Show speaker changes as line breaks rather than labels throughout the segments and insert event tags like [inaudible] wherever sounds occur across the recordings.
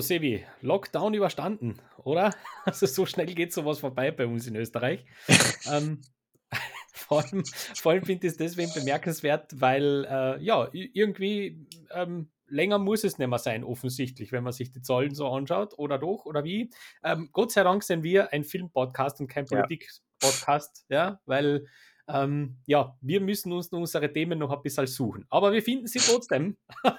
So, Sebi, Lockdown überstanden, oder? [laughs] Also so schnell geht sowas vorbei bei uns in Österreich. [laughs] ähm, [laughs] vor allem, vor allem finde ich es deswegen bemerkenswert, weil äh, ja, irgendwie ähm, länger muss es nicht mehr sein, offensichtlich, wenn man sich die Zahlen so anschaut, oder doch, oder wie. Ähm, Gott sei Dank sind wir ein Film-Podcast und kein Politik-Podcast, ja. ja, weil ähm, ja, wir müssen uns unsere Themen noch ein bisschen suchen. Aber wir finden sie trotzdem. [laughs]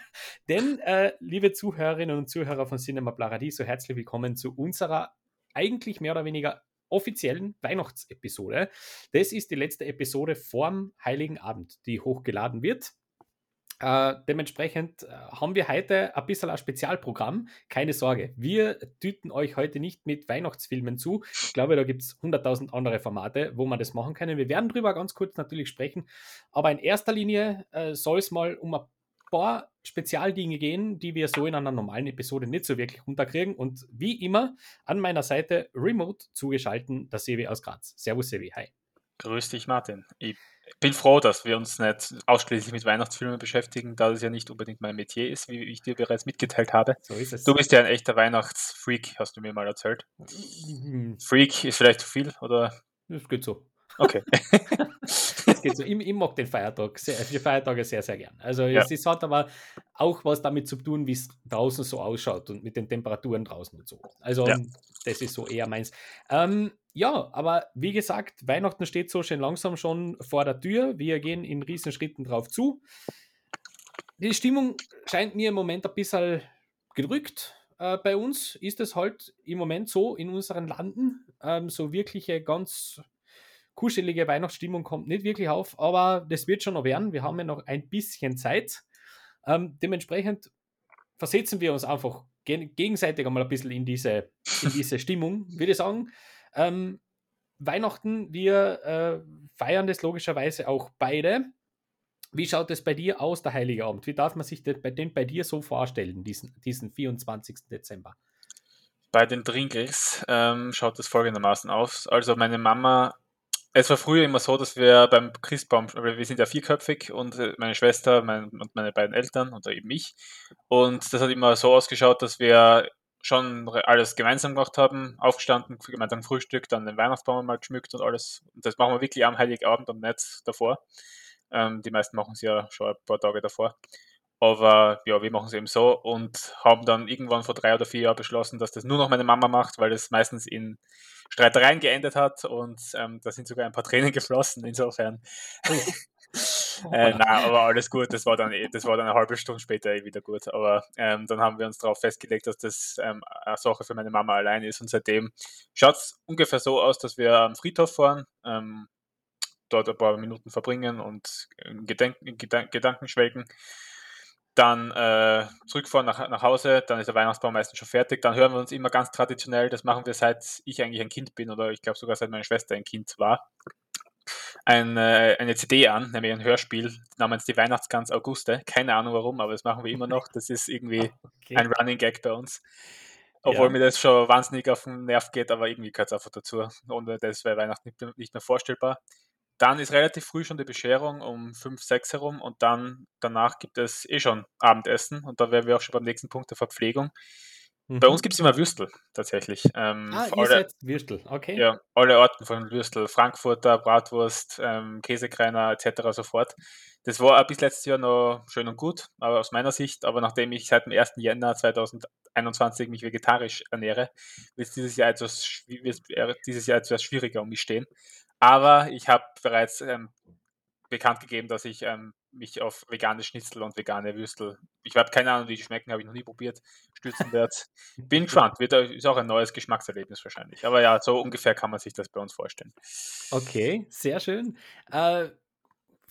Denn, äh, liebe Zuhörerinnen und Zuhörer von Cinema Paradiso, herzlich willkommen zu unserer eigentlich mehr oder weniger offiziellen Weihnachtsepisode. Das ist die letzte Episode vorm Heiligen Abend, die hochgeladen wird. Äh, dementsprechend äh, haben wir heute ein bisschen ein Spezialprogramm. Keine Sorge, wir tüten euch heute nicht mit Weihnachtsfilmen zu. Ich glaube, da gibt es 100.000 andere Formate, wo man das machen kann. Wir werden darüber ganz kurz natürlich sprechen. Aber in erster Linie äh, soll es mal um ein paar Spezialdinge gehen, die wir so in einer normalen Episode nicht so wirklich runterkriegen. Und wie immer an meiner Seite remote zugeschalten, der Sevi aus Graz. Servus Sevi, hi.
Grüß dich Martin. Ich bin froh, dass wir uns nicht ausschließlich mit Weihnachtsfilmen beschäftigen, da das ja nicht unbedingt mein Metier ist, wie ich dir bereits mitgeteilt habe. So ist es. Du bist ja ein echter Weihnachtsfreak, hast du mir mal erzählt. Mhm. Freak ist vielleicht zu viel, oder?
Das geht so.
Okay. [laughs]
geht so. Ich, ich, mag den Feiertag, sehr, die Feiertage sehr, sehr gern. Also ja. es, es, hat aber auch was damit zu tun, wie es draußen so ausschaut und mit den Temperaturen draußen und so. Also ja. das ist so eher meins. Ähm, ja, aber wie gesagt, Weihnachten steht so schön langsam schon vor der Tür. Wir gehen in Riesenschritten drauf zu. Die Stimmung scheint mir im Moment ein bisschen gedrückt. Äh, bei uns ist es halt im Moment so in unseren Landen. Ähm, so wirkliche ganz kuschelige Weihnachtsstimmung kommt nicht wirklich auf, aber das wird schon noch werden. Wir haben ja noch ein bisschen Zeit. Ähm, dementsprechend versetzen wir uns einfach gegenseitig einmal ein bisschen in diese, in diese Stimmung, würde ich sagen. Ähm, Weihnachten, wir äh, feiern das logischerweise auch beide. Wie schaut es bei dir aus, der Heilige Abend? Wie darf man sich den bei, den bei dir so vorstellen, diesen, diesen 24. Dezember?
Bei den Trinkels ähm, schaut es folgendermaßen aus. Also meine Mama, es war früher immer so, dass wir beim Christbaum, wir sind ja vierköpfig und äh, meine Schwester mein, und meine beiden Eltern und eben ich. Und das hat immer so ausgeschaut, dass wir schon alles gemeinsam gemacht haben, aufgestanden, gemeinsam Frühstück, dann den Weihnachtsbaum mal geschmückt und alles. Und das machen wir wirklich am Heiligabend und nicht davor. Ähm, die meisten machen es ja schon ein paar Tage davor. Aber ja, wir machen es eben so und haben dann irgendwann vor drei oder vier Jahren beschlossen, dass das nur noch meine Mama macht, weil das meistens in Streitereien geendet hat und ähm, da sind sogar ein paar Tränen [laughs] geflossen. Insofern [laughs] äh, nein, aber alles gut. Das war dann das war dann eine halbe Stunde später eh wieder gut. Aber ähm, dann haben wir uns darauf festgelegt, dass das ähm, eine Sache für meine Mama allein ist. Und seitdem schaut es ungefähr so aus, dass wir am Friedhof fahren, ähm, dort ein paar Minuten verbringen und Gedenken, Gedanken, Gedanken schwelgen. Dann äh, zurückfahren nach, nach Hause, dann ist der Weihnachtsbaum meistens schon fertig. Dann hören wir uns immer ganz traditionell, das machen wir seit ich eigentlich ein Kind bin oder ich glaube sogar seit meine Schwester ein Kind war äh, eine CD an, nämlich ein Hörspiel namens Die Weihnachtsgans Auguste. Keine Ahnung warum, aber das machen wir immer noch. Das ist irgendwie [laughs] okay. ein Running Gag bei uns. Obwohl ja. mir das schon wahnsinnig auf den Nerv geht, aber irgendwie gehört es einfach dazu. Ohne das wäre Weihnachten nicht mehr vorstellbar. Dann ist relativ früh schon die Bescherung um 5, 6 herum und dann danach gibt es eh schon Abendessen und da wären wir auch schon beim nächsten Punkt der Verpflegung. Mhm. Bei uns gibt es immer Würstel tatsächlich.
Ähm, ah, ihr alle, Würstel, okay.
Ja, alle Orten von Würstel, Frankfurter, Bratwurst, ähm, Käsekreiner etc. sofort. Das war bis letztes Jahr noch schön und gut, aber aus meiner Sicht, aber nachdem ich seit dem 1. Jänner 2021 mich vegetarisch ernähre, wird es dieses Jahr etwas, dieses Jahr etwas schwieriger um mich stehen. Aber ich habe bereits ähm, bekannt gegeben, dass ich ähm, mich auf vegane Schnitzel und vegane Würstel, ich habe keine Ahnung, wie die schmecken, habe ich noch nie probiert, stürzen werde. [laughs] Bin gespannt, wird, ist auch ein neues Geschmackserlebnis wahrscheinlich. Aber ja, so ungefähr kann man sich das bei uns vorstellen.
Okay, sehr schön. Äh,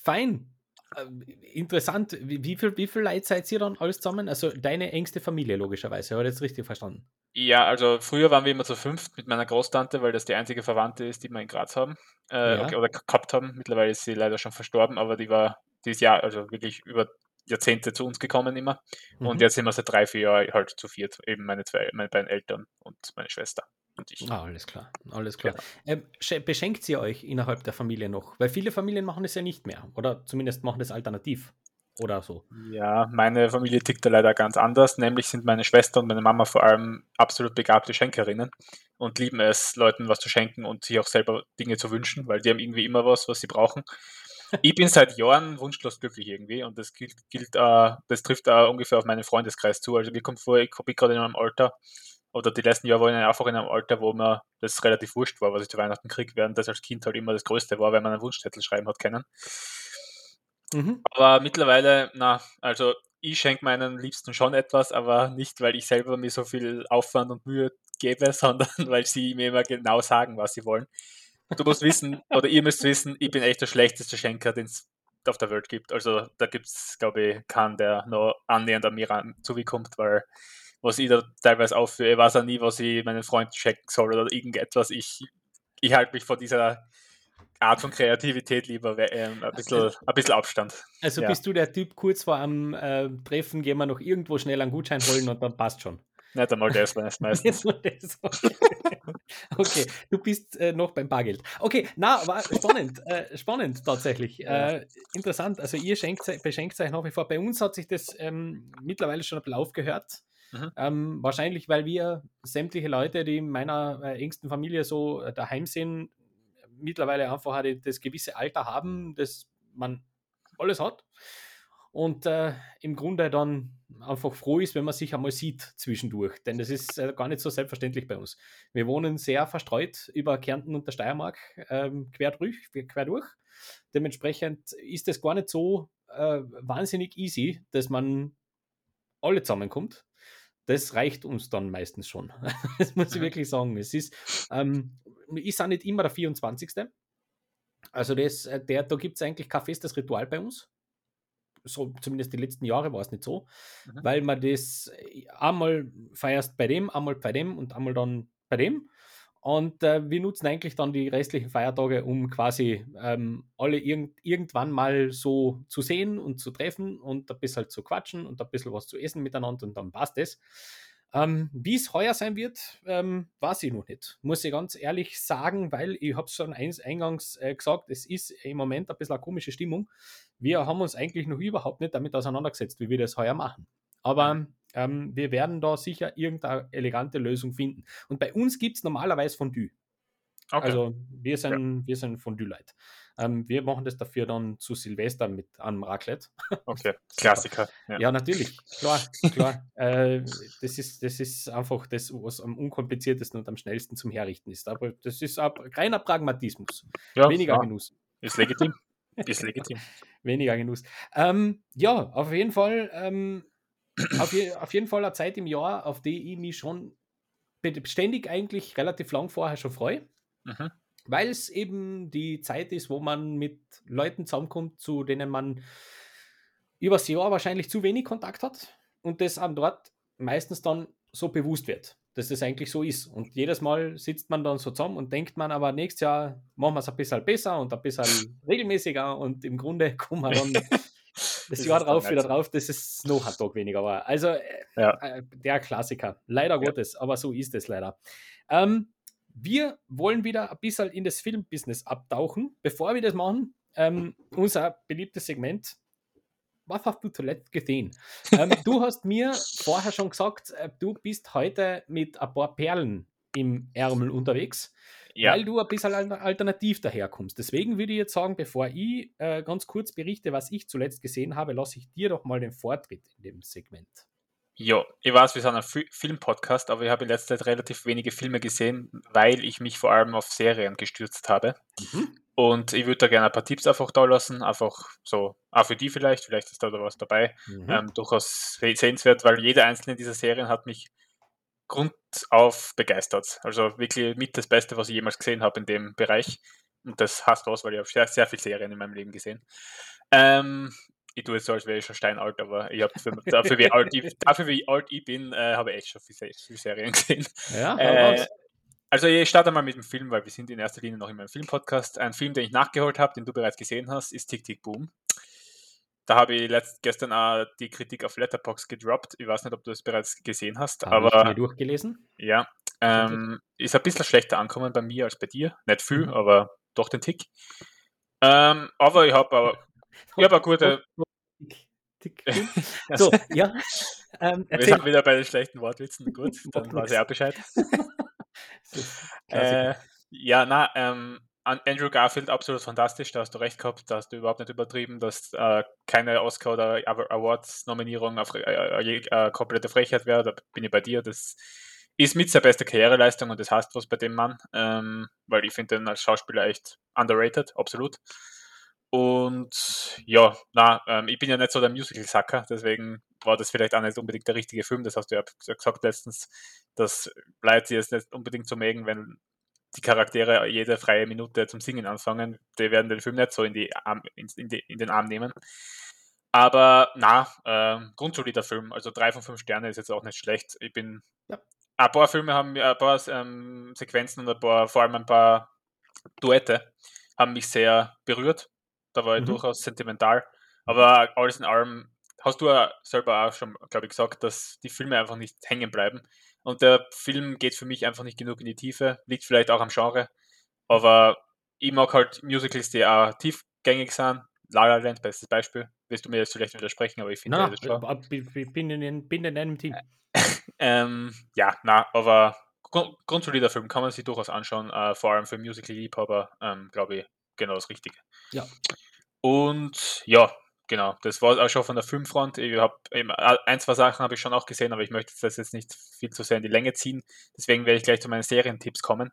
fein. Äh, interessant. Wie, viel, wie viel Leute seid ihr dann alles zusammen? Also deine engste Familie, logischerweise. Habe ich jetzt richtig verstanden?
Ja, also früher waren wir immer zu fünft mit meiner Großtante, weil das die einzige Verwandte ist, die wir in Graz haben. Äh, ja. Oder gehabt haben. Mittlerweile ist sie leider schon verstorben, aber die war dieses Jahr, also wirklich über Jahrzehnte zu uns gekommen immer. Mhm. Und jetzt sind wir seit drei, vier Jahren halt zu viert. Eben meine zwei, meine beiden Eltern und meine Schwester. Und ich.
Ah, alles klar, alles klar. Ja. Ähm, beschenkt ihr euch innerhalb der Familie noch? Weil viele Familien machen das ja nicht mehr. Oder zumindest machen das alternativ. oder so.
Ja, meine Familie tickt da leider ganz anders. Nämlich sind meine Schwester und meine Mama vor allem absolut begabte Schenkerinnen und lieben es, Leuten was zu schenken und sich auch selber Dinge zu wünschen, weil die haben irgendwie immer was, was sie brauchen. [laughs] Ich bin seit Jahren wunschlos glücklich irgendwie und das gilt, gilt uh, das trifft uh, ungefähr auf meinen Freundeskreis zu. Also mir kommt vor, ich bin gerade in einem Alter, oder die letzten Jahre waren ich einfach in einem Alter, wo mir das relativ wurscht war, was ich zu Weihnachten kriege, während das als Kind halt immer das Größte war, weil man einen Wunschzettel schreiben hat können. Mhm. Aber mittlerweile, na, also ich schenke meinen Liebsten schon etwas, aber nicht, weil ich selber mir so viel Aufwand und Mühe gebe, [laughs] sondern weil sie mir immer genau sagen, was sie wollen. Du musst wissen, [laughs] oder ihr müsst wissen, ich bin echt der schlechteste Schenker, den es auf der Welt gibt. Also da gibt es, glaube ich, keinen, der noch annähernd an mir ran zugekommt, weil was ich da teilweise aufführe, ich weiß auch nie, was ich meinen Freund schenken soll oder irgendetwas. Ich, ich halte mich vor dieser Art von Kreativität lieber ähm, ein, bisschen, also, ein bisschen Abstand.
Also ja. bist du der Typ, kurz vor einem äh, Treffen gehen wir noch irgendwo schnell einen Gutschein holen und dann passt schon.
Nicht einmal das meistens. [laughs]
okay. du bist äh, noch beim Bargeld. Okay, na, war spannend, äh, spannend tatsächlich. Äh, interessant. Also ihr schenkt, beschenkt euch nach wie vor. Bei uns hat sich das ähm, mittlerweile schon ein bisschen aufgehört. Mhm. Ähm, wahrscheinlich, weil wir sämtliche Leute, die in meiner äh, engsten Familie so äh, daheim sind, mittlerweile einfach das gewisse Alter haben, das man alles hat. Und äh, im Grunde dann einfach froh ist, wenn man sich einmal sieht zwischendurch. Denn das ist äh, gar nicht so selbstverständlich bei uns. Wir wohnen sehr verstreut über Kärnten und der Steiermark ähm, quer, durch, quer durch. Dementsprechend ist es gar nicht so äh, wahnsinnig easy, dass man alle zusammenkommt das reicht uns dann meistens schon. [laughs] das muss ich wirklich sagen. Es ist, ähm, ist auch nicht immer der 24. Also das, äh, der, da gibt es eigentlich kein festes Ritual bei uns. So, zumindest die letzten Jahre war es nicht so, mhm. weil man das äh, einmal feierst bei dem, einmal bei dem und einmal dann bei dem. Und äh, wir nutzen eigentlich dann die restlichen Feiertage, um quasi ähm, alle irgend, irgendwann mal so zu sehen und zu treffen und ein bisschen zu quatschen und ein bisschen was zu essen miteinander und dann passt es. Ähm, Wie es heuer sein wird, ähm, weiß ich noch nicht. Muss ich ganz ehrlich sagen, weil ich habe es schon eingangs äh, gesagt, es ist im Moment ein bisschen eine komische Stimmung. Wir haben uns eigentlich noch überhaupt nicht damit auseinandergesetzt, wie wir das heuer machen. Aber ähm, wir werden da sicher irgendeine elegante Lösung finden. Und bei uns gibt es normalerweise Fondue. Okay. Also wir sind, ja. wir sind Fondue-Leute. Ähm, wir machen das dafür dann zu Silvester mit einem Raclette.
Okay, Klassiker.
Ja. ja, natürlich, klar, klar. äh, das, ist, das ist einfach das, was am unkompliziertesten und am schnellsten zum Herrichten ist. Aber das ist reiner Pragmatismus. Ja, Weniger. Genuss.
Ist legitim. Ist legitim. [laughs]
Weniger Genuss. Ähm, ja, auf jeden Fall ähm, auf, je, auf, jeden Fall eine Zeit im Jahr, auf die ich mich schon ständig eigentlich relativ lang vorher schon freue. Mhm. Weil es eben die Zeit ist, wo man mit Leuten zusammenkommt, zu denen man übers Jahr wahrscheinlich zu wenig Kontakt hat und das an dort meistens dann so bewusst wird, dass das eigentlich so ist. Und jedes Mal sitzt man dann so zusammen und denkt man aber nächstes Jahr machen wir es ein bisschen besser und ein bisschen [laughs] regelmäßiger und im Grunde kommen wir dann das Jahr drauf wieder drauf, dass es noch ein Tag weniger war. Also äh, ja. äh, der Klassiker. Leider ja. Gottes, aber so ist es leider. Ähm, wir wollen wieder ein bisschen in das Filmbusiness abtauchen. Bevor wir das machen, ähm, unser beliebtes Segment. Was hast du zuletzt gesehen? ähm, du hast mir vorher schon gesagt, äh, du bist heute mit ein paar Perlen im Ärmel unterwegs ja. weil du ein bisschen alternativ daherkommst. Deswegen würde ich jetzt sagen, bevor ich äh, ganz kurz berichte, was ich zuletzt gesehen habe, lasse ich dir doch mal den Vortritt in dem Segment.
Ja, ich weiß, wir sind ein Film-Podcast, aber ich habe in letzter Zeit relativ wenige Filme gesehen, weil ich mich vor allem auf Serien gestürzt habe. Mhm. Und ich würde da gerne ein paar Tipps einfach da lassen, einfach so, auch für die vielleicht, vielleicht ist da was dabei. Mhm. Ähm, durchaus sehenswert, weil jede einzelne dieser Serien hat mich grundauf begeistert. Also wirklich mit das Beste, was ich jemals gesehen habe in dem Bereich. Und das hast du aus, weil ich habe sehr, sehr viele Serien in meinem Leben gesehen. Ähm, ich tue jetzt so, als wäre ich schon steinalt, aber ich habe dafür, wie alt ich, dafür, wie alt ich bin, äh, habe ich echt schon viele, viele Serien gesehen. Ja, äh, also ich starte mal mit dem Film, weil wir sind in erster Linie noch in meinem Filmpodcast. Ein Film, den ich nachgeholt habe, den du bereits gesehen hast, ist Tick Tick Boom. Da habe ich letzt, gestern auch die Kritik auf Letterbox gedroppt. Ich weiß nicht, ob du das bereits gesehen hast, habe aber. Ich
mir durchgelesen?
Ja. Ähm, ist ein bisschen schlechter ankommen bei mir als bei dir. Nicht viel, mhm. aber doch den Tick. Ähm, aber ich habe aber, ich hab eine gute.
Dickfilm. [laughs] So, ja.
Ähm, Wir sind wieder bei den schlechten Wortwitzen. Gut, [laughs] dann weiß ich auch Bescheid. [laughs] äh, ja, na, ähm, Andrew Garfield absolut fantastisch, da hast du recht gehabt, da hast du überhaupt nicht übertrieben, dass äh, keine Oscar- oder Awards-Nominierung auf äh, äh, äh, komplette Frechheit wäre, da bin ich bei dir. Das ist mit seiner beste Karriereleistung und das heißt was bei dem Mann, ähm, weil ich finde den als Schauspieler echt underrated, absolut. Und ja, na, ähm, ich bin ja nicht so der Musical-Sacker, deswegen war das vielleicht auch nicht unbedingt der richtige Film. Das hast du ja gesagt letztens, dass Leute es nicht unbedingt so mögen, wenn die Charaktere jede freie Minute zum Singen anfangen. Die werden den Film nicht so in, die Arm, in, in, die, in den Arm nehmen. Aber na, äh, grundsolider Film. Also drei von fünf Sterne ist jetzt auch nicht schlecht. Ich bin. Ja. Ein paar Filme haben ein paar ähm, Sequenzen und ein paar, vor allem ein paar Duette haben mich sehr berührt. Da war ich mhm. durchaus sentimental. Aber alles in allem hast du ja selber auch schon, glaube ich, gesagt, dass die Filme einfach nicht hängen bleiben. Und der Film geht für mich einfach nicht genug in die Tiefe. Liegt vielleicht auch am Genre. Aber ich mag halt Musicals, die auch tiefgängig sind. La La Land, bestes Beispiel. Willst du mir jetzt vielleicht widersprechen, aber ich finde
das schon. Ich bin in, bin in einem Team. [laughs]
ähm, ja, na, aber grundsolider Film kann man sich durchaus anschauen, äh, vor allem für Musical-Liebhaber, ähm, glaube ich, genau das Richtige.
Ja.
Und ja, genau, das war auch schon von der Filmfront. Ich habe ein, zwei Sachen habe ich schon auch gesehen, aber ich möchte das jetzt nicht viel zu sehr in die Länge ziehen. Deswegen werde ich gleich zu meinen Serientipps kommen.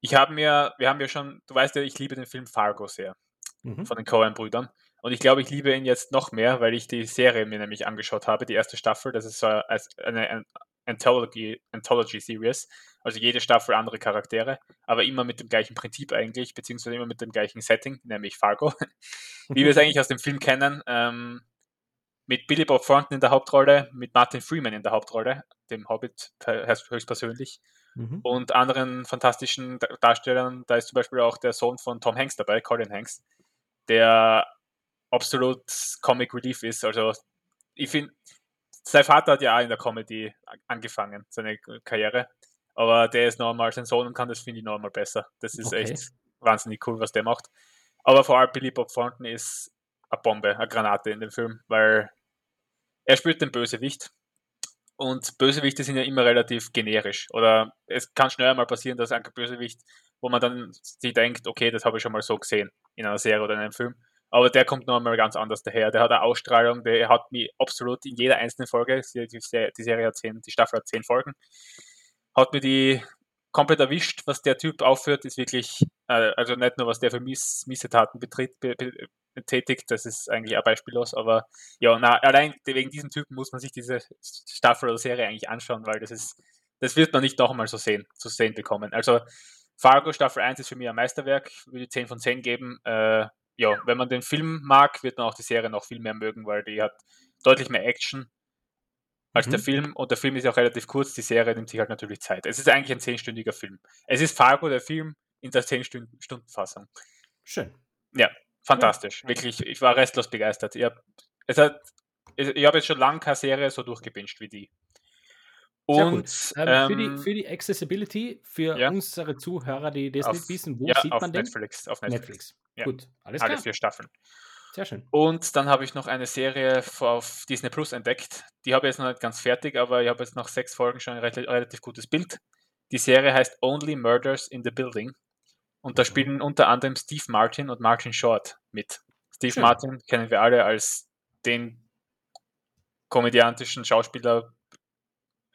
Ich habe mir, wir haben ja schon, du weißt ja, ich liebe den Film Fargo sehr mhm. von den Coen-Brüdern. Und ich glaube, ich liebe ihn jetzt noch mehr, weil ich die Serie mir nämlich angeschaut habe, die erste Staffel. Das ist so eine Anthology, Anthology Series. Also jede Staffel andere Charaktere, aber immer mit dem gleichen Prinzip eigentlich, beziehungsweise immer mit dem gleichen Setting, nämlich Fargo. [laughs] Wie wir es eigentlich aus dem Film kennen, ähm, mit Billy Bob Thornton in der Hauptrolle, mit Martin Freeman in der Hauptrolle, dem Hobbit höchstpersönlich, mhm. und anderen fantastischen Darstellern. Da ist zum Beispiel auch der Sohn von Tom Hanks dabei, Colin Hanks, der absolut Comic Relief ist. Also ich finde, sein Vater hat ja auch in der Comedy angefangen, seine Karriere. Aber der ist normal sein Sohn und kann das, finde ich, normal besser. Das ist okay. echt wahnsinnig cool, was der macht. Aber vor allem Billy Bob Thornton ist eine Bombe, eine Granate in dem Film, weil er spielt den Bösewicht. Und Bösewichte sind ja immer relativ generisch. Oder es kann schnell mal passieren, dass ein Bösewicht, wo man dann sich denkt, okay, das habe ich schon mal so gesehen in einer Serie oder in einem Film. Aber der kommt noch einmal ganz anders daher. Der hat eine Ausstrahlung, der hat mich absolut in jeder einzelnen Folge, die, Serie hat zehn, die Staffel hat zehn Folgen, hat mir die komplett erwischt, was der Typ aufführt, ist wirklich, äh, also nicht nur was der für Miss, Missetaten betritt, be, be, tätigt, das ist eigentlich auch beispiellos, aber ja, na, allein wegen diesem Typen muss man sich diese Staffel oder Serie eigentlich anschauen, weil das ist, das wird man nicht noch einmal so sehen, zu sehen bekommen. Also Fargo Staffel 1 ist für mich ein Meisterwerk, würde 10 von 10 geben. Äh, ja, wenn man den Film mag, wird man auch die Serie noch viel mehr mögen, weil die hat deutlich mehr Action als mhm. der Film und der Film ist auch relativ kurz, die Serie nimmt sich halt natürlich Zeit. Es ist eigentlich ein zehnstündiger Film. Es ist Fargo, der Film, in der 10-Stunden-Fassung.
Schön.
Ja, fantastisch. Ja. Wirklich, ich war restlos begeistert. Ich habe hab jetzt schon lange keine Serie so durchgebinscht wie die.
Und ähm, ähm, für, die, für die Accessibility, für ja. unsere Zuhörer, die das auf, nicht wissen, wo ja, sieht man
Netflix,
den?
Auf Netflix. Netflix.
Ja. Gut,
alles klar. Alle vier Staffeln.
Sehr schön.
Und dann habe ich noch eine Serie auf Disney Plus entdeckt. Die habe ich jetzt noch nicht ganz fertig, aber ich habe jetzt nach sechs Folgen schon ein relativ, relativ gutes Bild. Die Serie heißt Only Murders in the Building. Und da mhm. spielen unter anderem Steve Martin und Martin Short mit. Steve schön. Martin kennen wir alle als den komödiantischen Schauspieler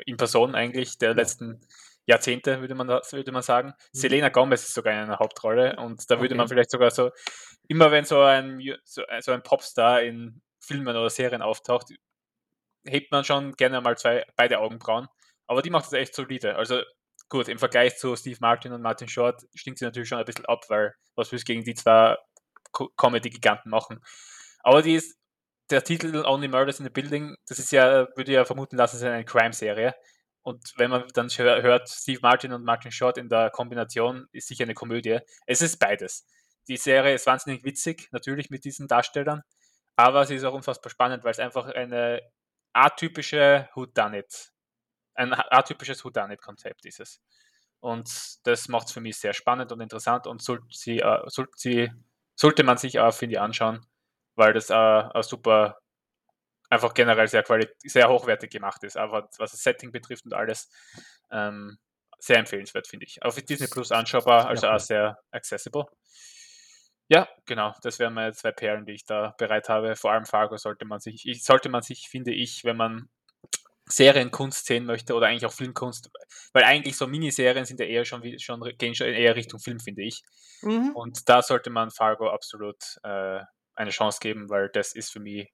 in Person eigentlich der letzten Jahrzehnte, würde man, würde man sagen. Mhm. Selena Gomez ist sogar in einer Hauptrolle und da würde okay. man vielleicht sogar so, immer wenn so ein, so, so ein Popstar in Filmen oder Serien auftaucht, hebt man schon gerne mal zwei, beide Augenbrauen. Aber die macht das echt solide. Also gut, im Vergleich zu Steve Martin und Martin Short stinkt sie natürlich schon ein bisschen ab, weil was willst du gegen die zwei Comedy-Giganten machen? Aber die ist, der Titel Only Murders in the Building, das ist ja, würde ja vermuten lassen, es ist eine Crime-Serie. Und wenn man dann hört, Steve Martin und Martin Short in der Kombination, ist sicher eine Komödie. Es ist beides. Die Serie ist wahnsinnig witzig, natürlich mit diesen Darstellern, aber sie ist auch unfassbar spannend, weil es einfach eine atypische Whodunit, ein atypisches Whodunit-Konzept ist es. Und das macht es für mich sehr spannend und interessant und sollte, äh, sie, sollte man sich auch, finde ich, anschauen, weil das äh, super einfach generell sehr, sehr hochwertig gemacht ist, aber was das Setting betrifft und alles, ähm, sehr empfehlenswert, finde ich. Auf Disney Plus anschaubar, also ja, auch sehr accessible. Ja, genau, das wären meine zwei Perlen, die ich da bereit habe. Vor allem Fargo sollte man sich, ich, sollte man sich, finde ich, wenn man Serienkunst sehen möchte oder eigentlich auch Filmkunst, weil eigentlich so Miniserien sind ja eher schon, schon gehen schon eher Richtung Film, finde ich. Mhm. Und da sollte man Fargo absolut äh, eine Chance geben, weil das ist für mich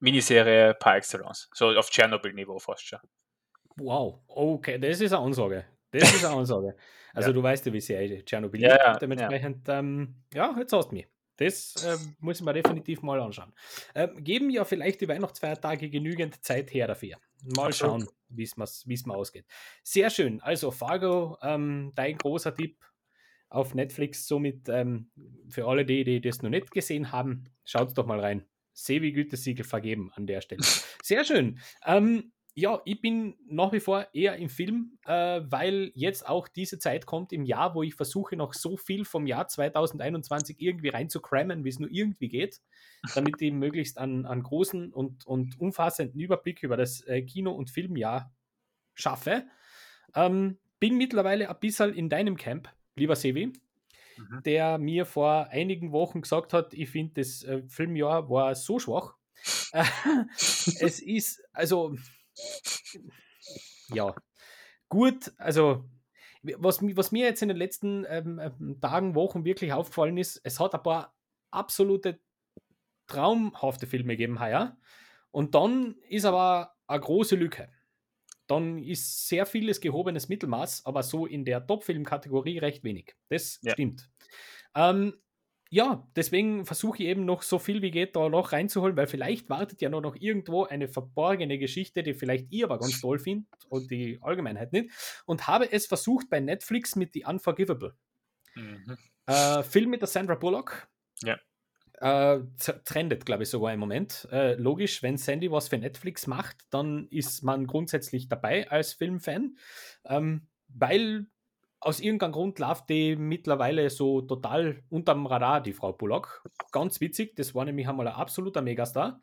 Miniserie par excellence. So auf Tschernobyl-Niveau fast schon.
Wow, okay, das ist eine Ansage. Das ist eine [laughs] Ansage. Also ja. du weißt ja, wie sehr Tschernobyl
ja, ja,
Dementsprechend, ja. Ähm, ja, jetzt hast du mich. Das äh, muss ich mir definitiv mal anschauen. Ähm, geben ja vielleicht die Weihnachtsfeiertage genügend Zeit her dafür. Mal schauen, wie es mir ausgeht. Sehr schön. Also Fargo, ähm, dein großer Tipp auf Netflix. Somit ähm, für alle, die, die das noch nicht gesehen haben, schaut doch mal rein. Sevi Gütesiegel vergeben an der Stelle. [laughs] Sehr schön. Ähm, ja, ich bin nach wie vor eher im Film, äh, weil jetzt auch diese Zeit kommt im Jahr, wo ich versuche, noch so viel vom Jahr 2021 irgendwie reinzukrammen, wie es nur irgendwie geht, damit ich [laughs] möglichst einen, einen großen und, und umfassenden Überblick über das äh, Kino- und Filmjahr schaffe. Ähm, bin mittlerweile ein bisschen in deinem Camp, lieber Sevi, mhm. der mir vor einigen Wochen gesagt hat, ich finde, das äh, Filmjahr war so schwach. [laughs] es ist, also ja, gut, also was, was mir jetzt in den letzten ähm, ähm, Tagen, Wochen wirklich aufgefallen ist, es hat ein paar absolute traumhafte Filme gegeben heuer. Und dann ist aber eine große Lücke. Dann ist sehr vieles gehobenes Mittelmaß, aber so in der Top-Film-Kategorie recht wenig. Das ja. stimmt. Ähm, ja, deswegen versuche ich eben noch so viel wie geht da noch reinzuholen, weil vielleicht wartet ja noch, noch irgendwo eine verborgene Geschichte, die vielleicht ihr aber ganz toll findet und die Allgemeinheit nicht. Und habe es versucht bei Netflix mit The Unforgivable. Mhm. Äh, Film mit der Sandra Bullock.
Ja.
Äh, trendet, glaube ich, sogar im Moment. Äh, logisch, wenn Sandy was für Netflix macht, dann ist man grundsätzlich dabei als Filmfan, ähm, weil aus irgendeinem Grund läuft die mittlerweile so total unterm Radar, die Frau Bullock. Ganz witzig, das war nämlich einmal ein absoluter Megastar.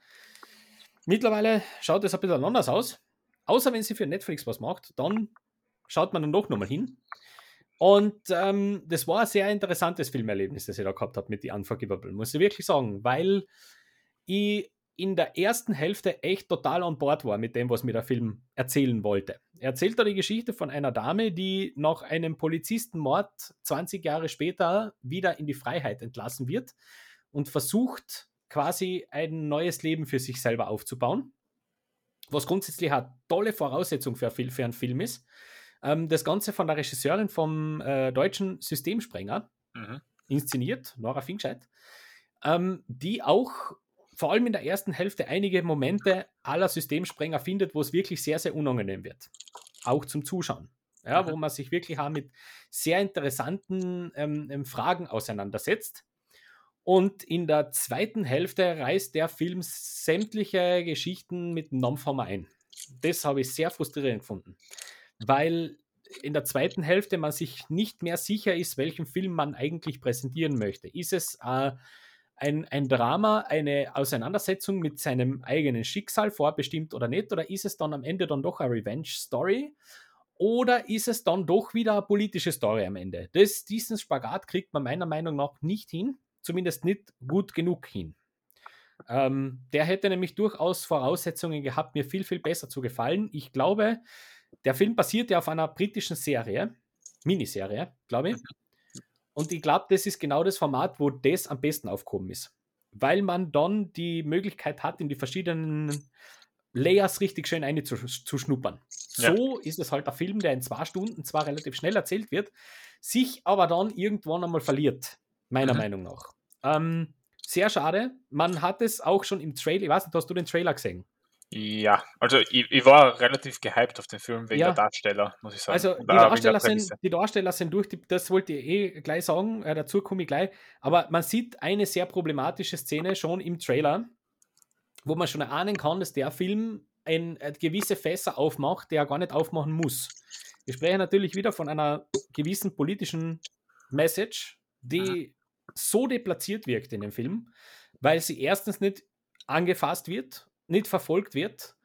Mittlerweile schaut es ein bisschen anders aus. Außer wenn sie für Netflix was macht, dann schaut man dann doch nochmal hin. Und ähm, das war ein sehr interessantes Filmerlebnis, das ich da gehabt habe mit die Unforgivable, muss ich wirklich sagen, weil ich in der ersten Hälfte echt total an Bord war mit dem, was mir der Film erzählen wollte. Er erzählt da die Geschichte von einer Dame, die nach einem Polizistenmord 20 Jahre später wieder in die Freiheit entlassen wird und versucht quasi ein neues Leben für sich selber aufzubauen. Was grundsätzlich eine tolle Voraussetzung für einen Film ist. Ähm, das Ganze von der Regisseurin vom äh, deutschen Systemsprenger mhm. inszeniert, Nora Finkscheid, ähm, die auch vor allem in der ersten Hälfte einige Momente aller Systemsprenger findet, wo es wirklich sehr, sehr unangenehm wird. Auch zum Zuschauen. Ja, wo man sich wirklich auch mit sehr interessanten ähm, ähm, Fragen auseinandersetzt. Und in der zweiten Hälfte reißt der Film sämtliche Geschichten mit Nomformer ein. Das habe ich sehr frustrierend gefunden, weil in der zweiten Hälfte man sich nicht mehr sicher ist, welchen Film man eigentlich präsentieren möchte. Ist es äh, ein, ein Drama, eine Auseinandersetzung mit seinem eigenen Schicksal vorbestimmt oder nicht? Oder ist es dann am Ende dann doch eine Revenge-Story? Oder ist es dann doch wieder eine politische Story am Ende? Das, diesen Spagat kriegt man meiner Meinung nach nicht hin, zumindest nicht gut genug hin. Ähm, der hätte nämlich durchaus Voraussetzungen gehabt, mir viel, viel besser zu gefallen. Ich glaube, der Film basiert ja auf einer britischen Serie, Miniserie, glaube ich. Und ich glaube, das ist genau das Format, wo das am besten aufgehoben ist. Weil man dann die Möglichkeit hat, in die verschiedenen Layers richtig schön einzuschnuppern. Ja. So ist es halt ein Film, der in zwei Stunden zwar relativ schnell erzählt wird, sich aber dann irgendwann einmal verliert, meiner mhm. Meinung nach. Ähm, sehr schade. Man hat es auch schon im Trailer, ich weiß nicht, hast du den Trailer gesehen?
Ja, also ich, ich, war relativ gehypt auf den Film wegen ja. der Darsteller, muss ich sagen.
Also die Darsteller, sind, die Darsteller sind durch, die, das wollte ich eh gleich sagen, äh, dazu komme ich gleich. Aber man sieht eine sehr problematische Szene schon im Trailer, wo man schon erahnen kann, dass der Film ein, ein gewisse Fässer aufmacht, der er gar nicht aufmachen muss. Wir sprechen natürlich wieder von einer gewissen politischen Message, die so deplatziert wirkt in dem Film, weil sie erstens nicht angefasst wird nicht verfolgt wird,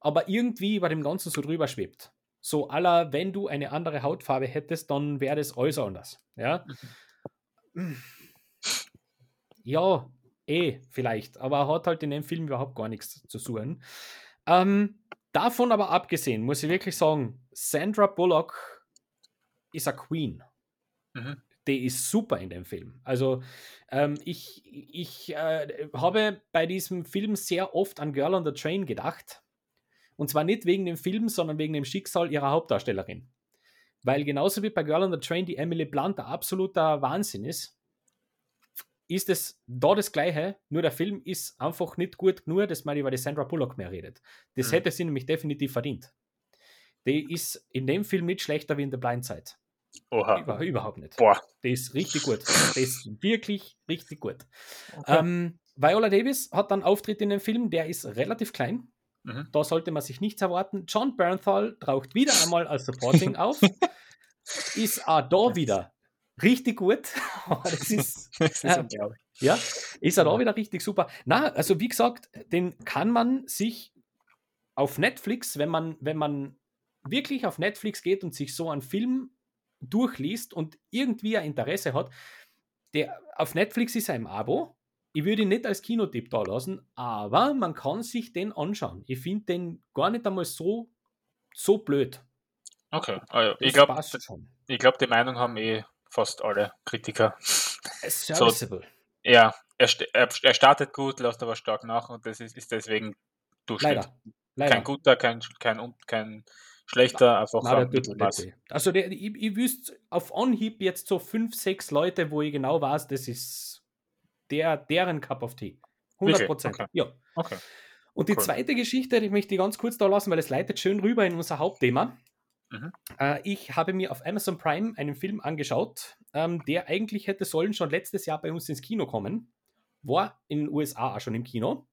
aber irgendwie bei dem Ganzen so drüber schwebt. So aller, wenn du eine andere Hautfarbe hättest, dann wäre das alles anders. Ja. Mhm. Ja, eh, vielleicht. Aber er hat halt in dem Film überhaupt gar nichts zu suchen. Ähm, davon aber abgesehen, muss ich wirklich sagen, Sandra Bullock ist eine Queen. Mhm. Die ist super in dem Film. Also, ähm, ich, ich äh, habe bei diesem Film sehr oft an Girl on the Train gedacht. Und zwar nicht wegen dem Film, sondern wegen dem Schicksal ihrer Hauptdarstellerin. Weil genauso wie bei Girl on the Train die Emily Blunt ein absoluter Wahnsinn ist, ist es da das Gleiche, nur der Film ist einfach nicht gut genug, dass man über die Sandra Bullock mehr redet. Das mhm. hätte sie nämlich definitiv verdient. Die ist in dem Film nicht schlechter wie in The Blind Side. Oha. Über, überhaupt nicht. Boah. Die ist richtig gut. Die ist wirklich richtig gut. Okay. Ähm, Viola Davis hat dann Auftritt in dem Film, der ist relativ klein. Mhm. Da sollte man sich nichts erwarten. John Bernthal taucht wieder einmal als Supporting auf. [laughs] Ist auch da wieder richtig gut. [laughs] das ist, [laughs] das ist äh, ja, ist er da wieder richtig super. Na, also wie gesagt, den kann man sich auf Netflix, wenn man, wenn man wirklich auf Netflix geht und sich so einen Film durchliest und irgendwie ein Interesse hat, der auf Netflix ist er im Abo. Ich würde ihn nicht als Kinotipp da lassen, aber man kann sich den anschauen. Ich finde den gar nicht einmal so, so blöd.
Okay, also, ich glaube, glaub, die Meinung haben eh fast alle Kritiker. Serviceable. So, ja, er, er, startet gut, lässt aber stark nach und das ist, ist deswegen Durchschnitt. Leider. Leider. Kein guter, kein, kein, kein schlechter, einfach
Nein, Mittelmaß. Also der, ich, ich wüsste auf Anhieb jetzt so fünf, sechs Leute, wo ich genau weiß, das ist der, deren Cup of Tea. 100 Prozent. Okay. Ja. Okay. Und die cool. zweite Geschichte, die möchte ich ganz kurz da lassen, weil es leitet schön rüber in unser Hauptthema. Mhm. Äh, ich habe mir auf Amazon Prime einen Film angeschaut, ähm, der eigentlich hätte sollen schon letztes Jahr bei uns ins Kino kommen. War in den USA auch schon im Kino.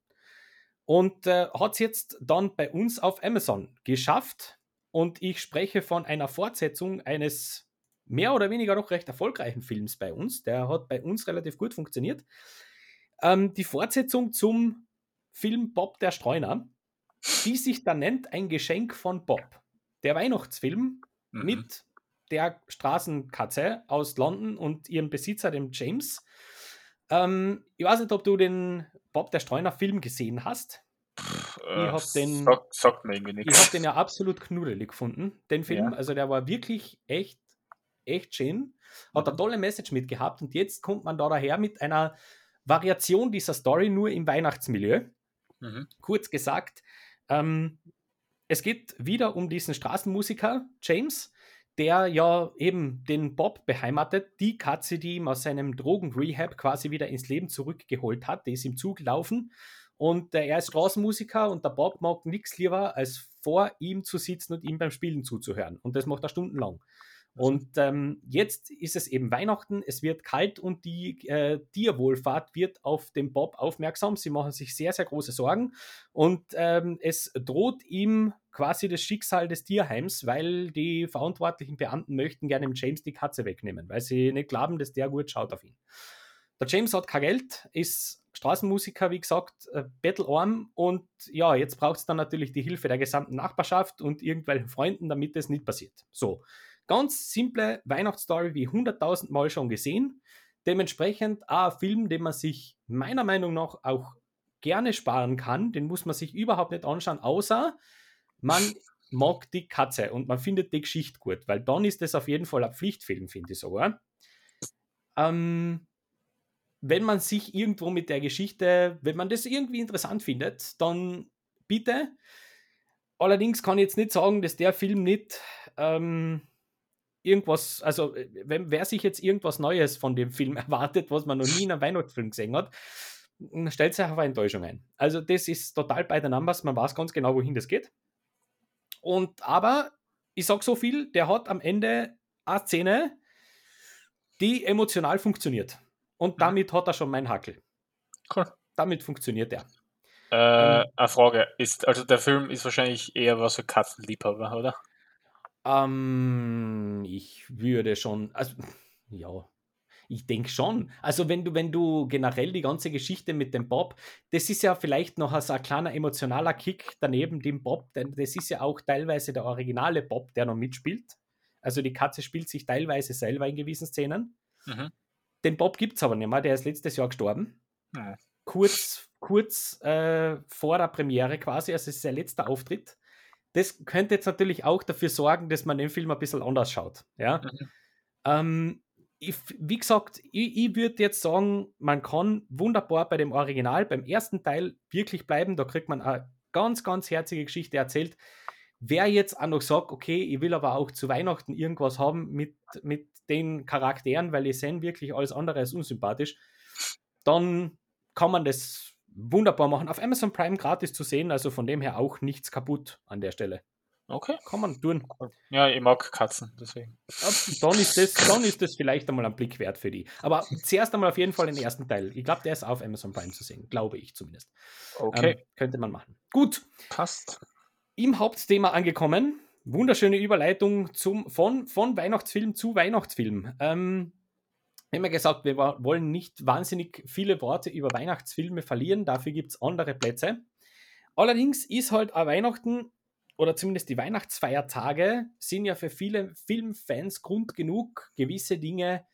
Und äh, hat es jetzt dann bei uns auf Amazon geschafft. Und ich spreche von einer Fortsetzung eines mehr oder weniger doch recht erfolgreichen Films bei uns. Der hat bei uns relativ gut funktioniert. Ähm, die Fortsetzung zum Film Bob der Streuner, die sich da nennt Ein Geschenk von Bob der Weihnachtsfilm mhm. mit der Straßenkatze aus London und ihrem Besitzer, dem James. Ähm, ich weiß nicht, ob du den Bob der Streuner Film gesehen hast.
Äh, ich habe den, sagt, sagt mir irgendwie
nichts. Ich habe den ja absolut knuddelig gefunden, den Film. Ja. Also der war wirklich echt, echt schön. Hat mhm. eine tolle Message mitgehabt und jetzt kommt man da daher mit einer Variation dieser Story nur im Weihnachtsmilieu. Mhm. Kurz gesagt, ähm, es geht wieder um diesen Straßenmusiker James, der ja eben den Bob beheimatet, die Katze, die ihm aus seinem Drogenrehab quasi wieder ins Leben zurückgeholt hat, die ist im Zug gelaufen und äh, er ist Straßenmusiker und der Bob mag nichts lieber, als vor ihm zu sitzen und ihm beim Spielen zuzuhören. Und das macht er stundenlang. Und ähm, jetzt ist es eben Weihnachten, es wird kalt und die äh, Tierwohlfahrt wird auf den Bob aufmerksam. Sie machen sich sehr, sehr große Sorgen und ähm, es droht ihm quasi das Schicksal des Tierheims, weil die verantwortlichen Beamten möchten gerne dem James die Katze wegnehmen, weil sie nicht glauben, dass der gut schaut auf ihn. Der James hat kein Geld, ist Straßenmusiker, wie gesagt, äh, bettelarm und ja, jetzt braucht es dann natürlich die Hilfe der gesamten Nachbarschaft und irgendwelchen Freunden, damit es nicht passiert. So. Ganz simple Weihnachtsstory wie 100.000 Mal schon gesehen. Dementsprechend ein Film, den man sich meiner Meinung nach auch gerne sparen kann. Den muss man sich überhaupt nicht anschauen, außer man mag die Katze und man findet die Geschichte gut, weil dann ist das auf jeden Fall ein Pflichtfilm, finde ich sogar. Ähm, wenn man sich irgendwo mit der Geschichte, wenn man das irgendwie interessant findet, dann bitte. Allerdings kann ich jetzt nicht sagen, dass der Film nicht ähm, irgendwas, also äh, wenn, wer sich jetzt irgendwas Neues von dem Film [laughs] erwartet, was man noch nie in einem Weihnachtsfilm gesehen hat, stellt sich auf eine Enttäuschung ein. Also das ist total bei den Numbers, man weiß ganz genau, wohin das geht. Und aber, ich sag so viel, der hat am Ende eine Szene, die emotional funktioniert. Und mhm. damit hat er schon meinen Hackel. Cool. Damit funktioniert er.
Äh, ähm, eine Frage ist, also der Film ist wahrscheinlich eher was für Katzenliebhaber, oder?
Ähm, ich würde schon, also ja, Ich denke schon. Also wenn du, wenn du generell die ganze Geschichte mit dem Bob, das ist ja vielleicht noch so ein kleiner emotionaler Kick daneben dem Bob, denn das ist ja auch teilweise der originale Bob, der noch mitspielt. Also die Katze spielt sich teilweise selber in gewissen Szenen. Mhm. Den Bob gibt es aber nicht mehr, der ist letztes Jahr gestorben. Ja. Kurz, kurz äh, vor der Premiere quasi, also es ist sein letzter Auftritt. Das könnte jetzt natürlich auch dafür sorgen, dass man den Film ein bisschen anders schaut. Ja? Mhm. Ähm, ich, wie gesagt, ich, ich würde jetzt sagen, man kann wunderbar bei dem Original, beim ersten Teil wirklich bleiben. Da kriegt man eine ganz, ganz herzige Geschichte erzählt. Wer jetzt auch noch sagt, okay, ich will aber auch zu Weihnachten irgendwas haben mit, mit den Charakteren, weil ich sehe wirklich alles andere als unsympathisch, dann kann man das wunderbar machen. Auf Amazon Prime gratis zu sehen, also von dem her auch nichts kaputt an der Stelle.
Okay.
Kann man tun.
Ja, ich mag Katzen, deswegen.
Dann ist, das, dann ist das vielleicht einmal ein Blick wert für die. Aber zuerst einmal auf jeden Fall den ersten Teil. Ich glaube, der ist auf Amazon Prime zu sehen, glaube ich zumindest.
Okay.
Ähm, könnte man machen. Gut.
Passt.
Im Hauptthema angekommen. Wunderschöne Überleitung zum, von, von Weihnachtsfilm zu Weihnachtsfilm. Ähm, immer gesagt, wir wollen nicht wahnsinnig viele Worte über Weihnachtsfilme verlieren, dafür gibt es andere Plätze. Allerdings ist halt auch Weihnachten oder zumindest die Weihnachtsfeiertage sind ja für viele Filmfans Grund genug, gewisse Dinge,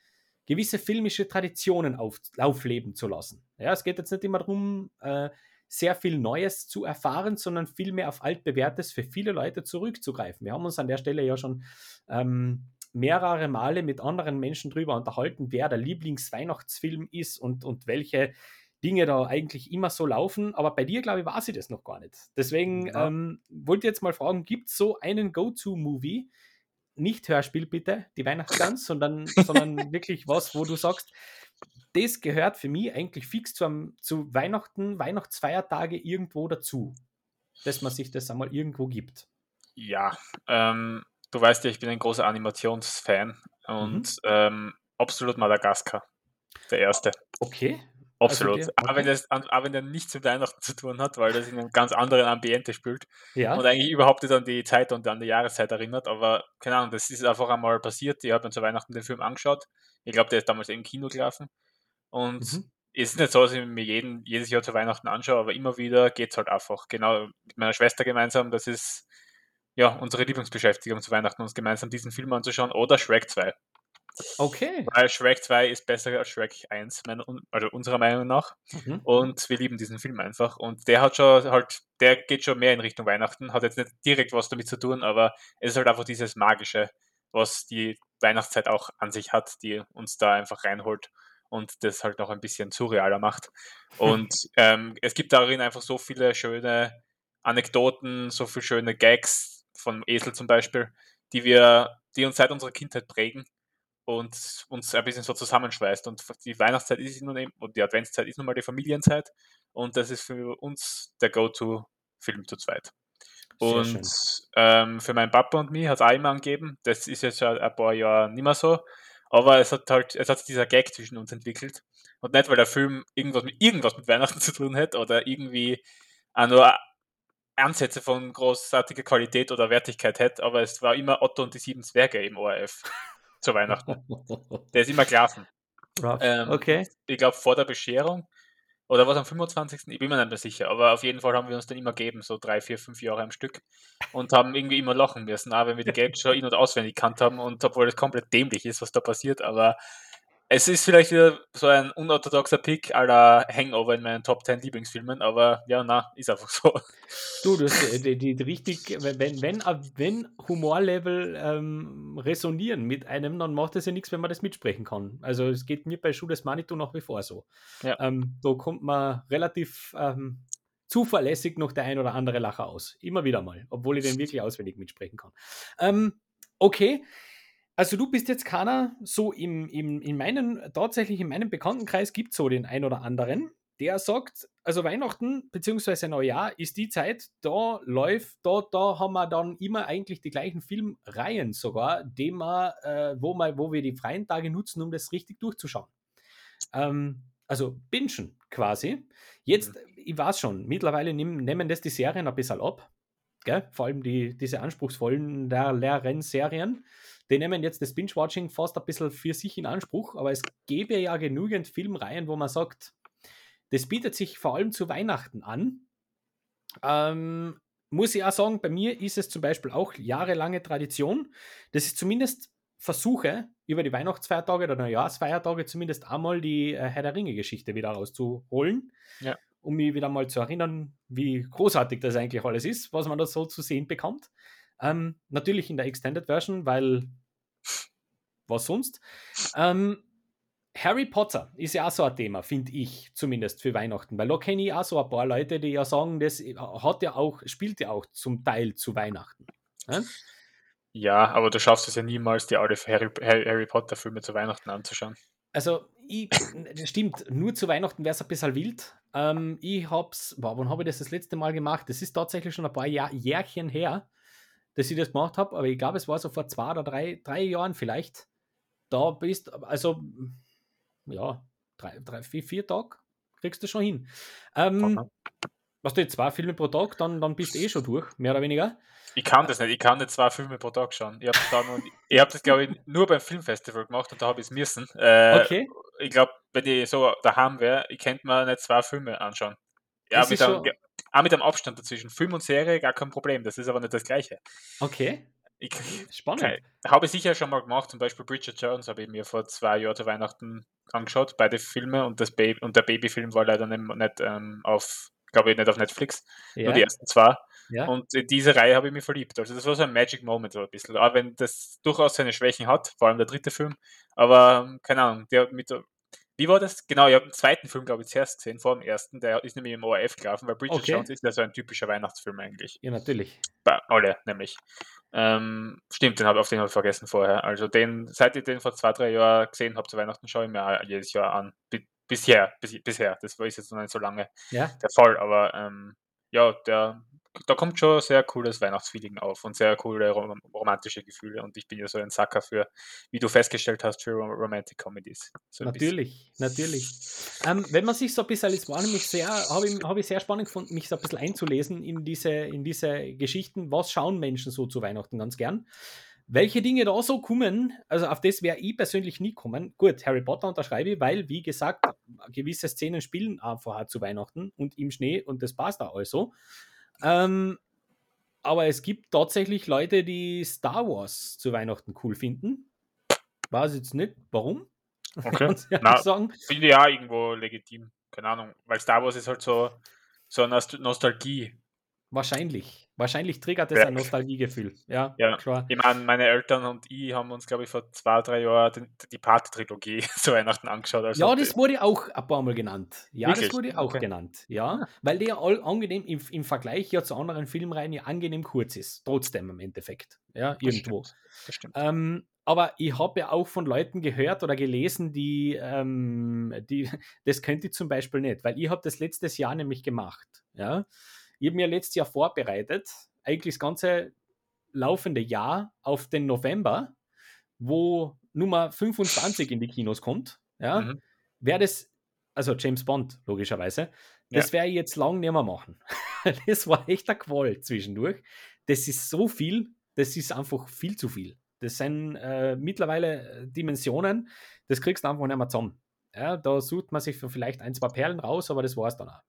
gewisse filmische Traditionen auf, aufleben zu lassen. Ja, es geht jetzt nicht immer darum, äh, sehr viel Neues zu erfahren, sondern vielmehr auf altbewährtes für viele Leute zurückzugreifen. Wir haben uns an der Stelle ja schon ähm, mehrere Male mit anderen Menschen darüber unterhalten, wer der Lieblingsweihnachtsfilm ist und, und welche Dinge da eigentlich immer so laufen. Aber bei dir, glaube ich, war sie das noch gar nicht. Deswegen ja. ähm, wollte ich jetzt mal fragen: gibt es so einen Go-To-Movie? Nicht Hörspiel bitte, die Weihnachtsgans, sondern, sondern [laughs] wirklich was, wo du sagst, das gehört für mich eigentlich fix zu, zu Weihnachten, Weihnachtsfeiertage irgendwo dazu, dass man sich das einmal irgendwo gibt.
Ja, ähm, du weißt ja, ich bin ein großer Animationsfan und mhm. ähm, absolut Madagaskar, der erste.
Okay,
Absolut. Also okay. aber, wenn das, aber wenn der nichts mit Weihnachten zu tun hat, weil das in einem ganz anderen Ambiente spielt ja. und eigentlich überhaupt nicht an die Zeit und an die Jahreszeit erinnert. Aber keine Ahnung, das ist einfach einmal passiert. Ich habe mir zu Weihnachten den Film angeschaut. Ich glaube, der ist damals im Kino gelaufen. Und mhm. es ist nicht so, dass ich mir jeden, jedes Jahr zu Weihnachten anschaue, aber immer wieder geht es halt einfach. Genau mit meiner Schwester gemeinsam. Das ist ja unsere Lieblingsbeschäftigung zu Weihnachten, uns gemeinsam diesen Film anzuschauen oder Shrek 2.
Okay.
Weil Shrek 2 ist besser als Shrek 1, also unserer Meinung nach. Mhm. Und wir lieben diesen Film einfach. Und der hat schon halt, der geht schon mehr in Richtung Weihnachten, hat jetzt nicht direkt was damit zu tun, aber es ist halt einfach dieses Magische, was die Weihnachtszeit auch an sich hat, die uns da einfach reinholt und das halt noch ein bisschen surrealer macht. [laughs] Und ähm, es gibt darin einfach so viele schöne Anekdoten, so viele schöne Gags von Esel zum Beispiel, die wir, die uns seit unserer Kindheit prägen und uns ein bisschen so zusammenschweißt. Und die Weihnachtszeit ist nun eben, und die Adventszeit ist nun mal die Familienzeit und das ist für uns der Go-To-Film zu zweit. und ähm, für meinen Papa und mich hat es auch immer angegeben, das ist jetzt schon ein paar Jahre nicht mehr so, aber es hat halt, es hat dieser Gag zwischen uns entwickelt. Und nicht, weil der Film irgendwas mit, irgendwas mit Weihnachten [laughs] zu tun hat oder irgendwie auch nur Ansätze von großartiger Qualität oder Wertigkeit hat, aber es war immer Otto und die sieben Zwerge im ORF [laughs] zu Weihnachten. [laughs] Der ist immer gelaufen.
Ähm, okay.
Ich glaube, vor der Bescherung oder was am 25. Ich bin mir nicht mehr sicher, aber auf jeden Fall haben wir uns dann immer gegeben, so drei, vier, fünf Jahre am Stück und haben irgendwie immer lachen müssen, auch wenn wir die Gags schon in- und auswendig kannt haben und obwohl das komplett dämlich ist, was da passiert, aber es ist vielleicht wieder so ein unorthodoxer Pick aller Hangover in meinen Top 10 Lieblingsfilmen, aber ja, na, ist einfach so.
Du, das äh, die, die, richtig, wenn, wenn, wenn Humorlevel ähm, resonieren mit einem, dann macht es ja nichts, wenn man das mitsprechen kann. Also es geht mir bei Schuh des Manitou nach wie vor so. Ja. Ähm, da kommt man relativ ähm, zuverlässig noch der ein oder andere Lacher aus. Immer wieder mal, obwohl ich den wirklich auswendig mitsprechen kann. Ähm, okay. Also du bist jetzt keiner, so im, im, in meinen, tatsächlich in meinem Bekanntenkreis gibt es so den ein oder anderen, der sagt, also Weihnachten bzw. Neujahr ist die Zeit, da läuft, da, da haben wir dann immer eigentlich die gleichen Filmreihen sogar, die wir, äh, wo, wir, wo wir die freien Tage nutzen, um das richtig durchzuschauen. Ähm, also bingen quasi. Jetzt, mhm. ich weiß schon, mittlerweile nehmen, nehmen das die Serien ein bisschen ab. Gell? Vor allem die, diese anspruchsvollen Serien die nehmen jetzt das Binge-Watching fast ein bisschen für sich in Anspruch, aber es gäbe ja genügend Filmreihen, wo man sagt, das bietet sich vor allem zu Weihnachten an. Ähm, muss ich auch sagen, bei mir ist es zum Beispiel auch jahrelange Tradition, dass ich zumindest versuche, über die Weihnachtsfeiertage oder Neujahrsfeiertage zumindest einmal die äh, Herr der Ringe-Geschichte wieder rauszuholen.
Ja.
Um mich wieder mal zu erinnern, wie großartig das eigentlich alles ist, was man da so zu sehen bekommt. Ähm, natürlich in der Extended Version, weil was sonst. Ähm, Harry Potter ist ja auch so ein Thema, finde ich, zumindest für Weihnachten, weil da kenne ich auch so ein paar Leute, die ja sagen, das hat ja auch, spielt ja auch zum Teil zu Weihnachten. Ja,
ja aber du schaffst es ja niemals, die alte Harry, Harry Potter-Filme zu Weihnachten anzuschauen.
Also, ich, stimmt, nur zu Weihnachten wäre es ein bisschen wild. Ähm, ich hab's, boah, wann habe ich das das letzte Mal gemacht? Das ist tatsächlich schon ein paar Jahr, Jährchen her, dass ich das gemacht habe, aber ich glaube, es war so vor zwei oder drei, drei Jahren vielleicht. Da bist, also ja, drei, drei vier, vier Tage kriegst du schon hin. Ähm, okay. Was du jetzt zwei Filme pro Tag, dann, dann bist du eh schon durch, mehr oder weniger.
Ich kann das nicht, ich kann nicht zwei Filme pro Tag schauen. Ich habe hab das, glaube ich, nur beim Filmfestival gemacht und da habe ich es müssen. Äh, okay. Ich glaube, wenn ich so daheim wäre, ich könnte mir nicht zwei Filme anschauen. Ja, mit einem, auch mit einem Abstand dazwischen. Film und Serie, gar kein Problem. Das ist aber nicht das Gleiche.
Okay.
Ich, [laughs] Spannend. Habe ich sicher schon mal gemacht, zum Beispiel Bridget Jones habe ich mir vor zwei Jahren zu Weihnachten angeschaut, beide Filme und das Baby und der Babyfilm war leider nicht, nicht ähm, auf, glaube ich, nicht auf Netflix, ja. nur die ersten zwei. Ja. Und in diese Reihe habe ich mich verliebt. Also das war so ein Magic Moment so ein bisschen. Auch wenn das durchaus seine Schwächen hat, vor allem der dritte Film. Aber ähm, keine Ahnung, der mit wie war das? Genau, ich habe den zweiten Film, glaube ich, zuerst gesehen, vor dem ersten. Der ist nämlich im ORF gelaufen, weil Bridget okay. Jones ist ja so ein typischer Weihnachtsfilm eigentlich.
Ja, natürlich.
Bei alle, nämlich. Ähm, stimmt, den hab, auf den habe ich vergessen vorher. Also den, seit ich den vor zwei, drei Jahren gesehen habe zu Weihnachten, schaue ich mir jedes Jahr an. bisher, bis, bisher. Das war jetzt noch nicht so lange
ja.
der Fall, aber ähm, ja, der da kommt schon sehr cooles Weihnachtsfeeling auf und sehr coole rom romantische Gefühle. Und ich bin ja so ein Sacker für, wie du festgestellt hast, für Romantic Comedies. So
natürlich, natürlich. [laughs] Ähm, wenn man sich so ein bisschen, es war nämlich sehr, habe ich, hab ich sehr spannend gefunden, mich so ein bisschen einzulesen in diese, in diese Geschichten. Was schauen Menschen so zu Weihnachten ganz gern? Welche Dinge da so kommen, also auf das wäre ich persönlich nie kommen. Gut, Harry Potter unterschreibe ich, weil, wie gesagt, gewisse Szenen spielen einfach zu Weihnachten und im Schnee und das passt da also. Ähm, aber es gibt tatsächlich Leute, die Star Wars zu Weihnachten cool finden. Weiß jetzt nicht, warum. [laughs]
Okay. Na, sagen. Finde ich ja irgendwo legitim. Keine Ahnung. Weil Star Wars ist halt so, so eine Nostalgie.
Wahrscheinlich. Wahrscheinlich triggert es ja. ein Nostalgiegefühl. Ja,
ja. klar. Ich meine, meine Eltern und ich haben uns, glaube ich, vor zwei, drei Jahren die, die Party-Trilogie [laughs] zu Weihnachten angeschaut.
Also ja, das wurde auch ein paar Mal genannt. Ja, Wirklich? das wurde auch okay. genannt. Ja, ah. weil der all angenehm im, im Vergleich ja zu anderen Filmreihen ja angenehm kurz ist. Trotzdem im Endeffekt. Ja, irgendwo.
Das stimmt. Das stimmt.
Ähm, aber ich habe ja auch von Leuten gehört oder gelesen, die, ähm, die [laughs] das könnte ich zum Beispiel nicht, weil ich habe das letztes Jahr nämlich gemacht. Ja, ich habe mir letztes Jahr vorbereitet, eigentlich das ganze laufende Jahr auf den November, wo Nummer 25 in die Kinos kommt. Ja, mhm. wäre das, also James Bond, logischerweise, das ja. werde ich jetzt lang nicht mehr machen. [laughs] das war echt eine Qual zwischendurch. Das ist so viel, das ist einfach viel zu viel. Das sind äh, mittlerweile Dimensionen, das kriegst du einfach nicht mehr zusammen. Ja, da sucht man sich für vielleicht ein, zwei Perlen raus, aber das war es dann auch.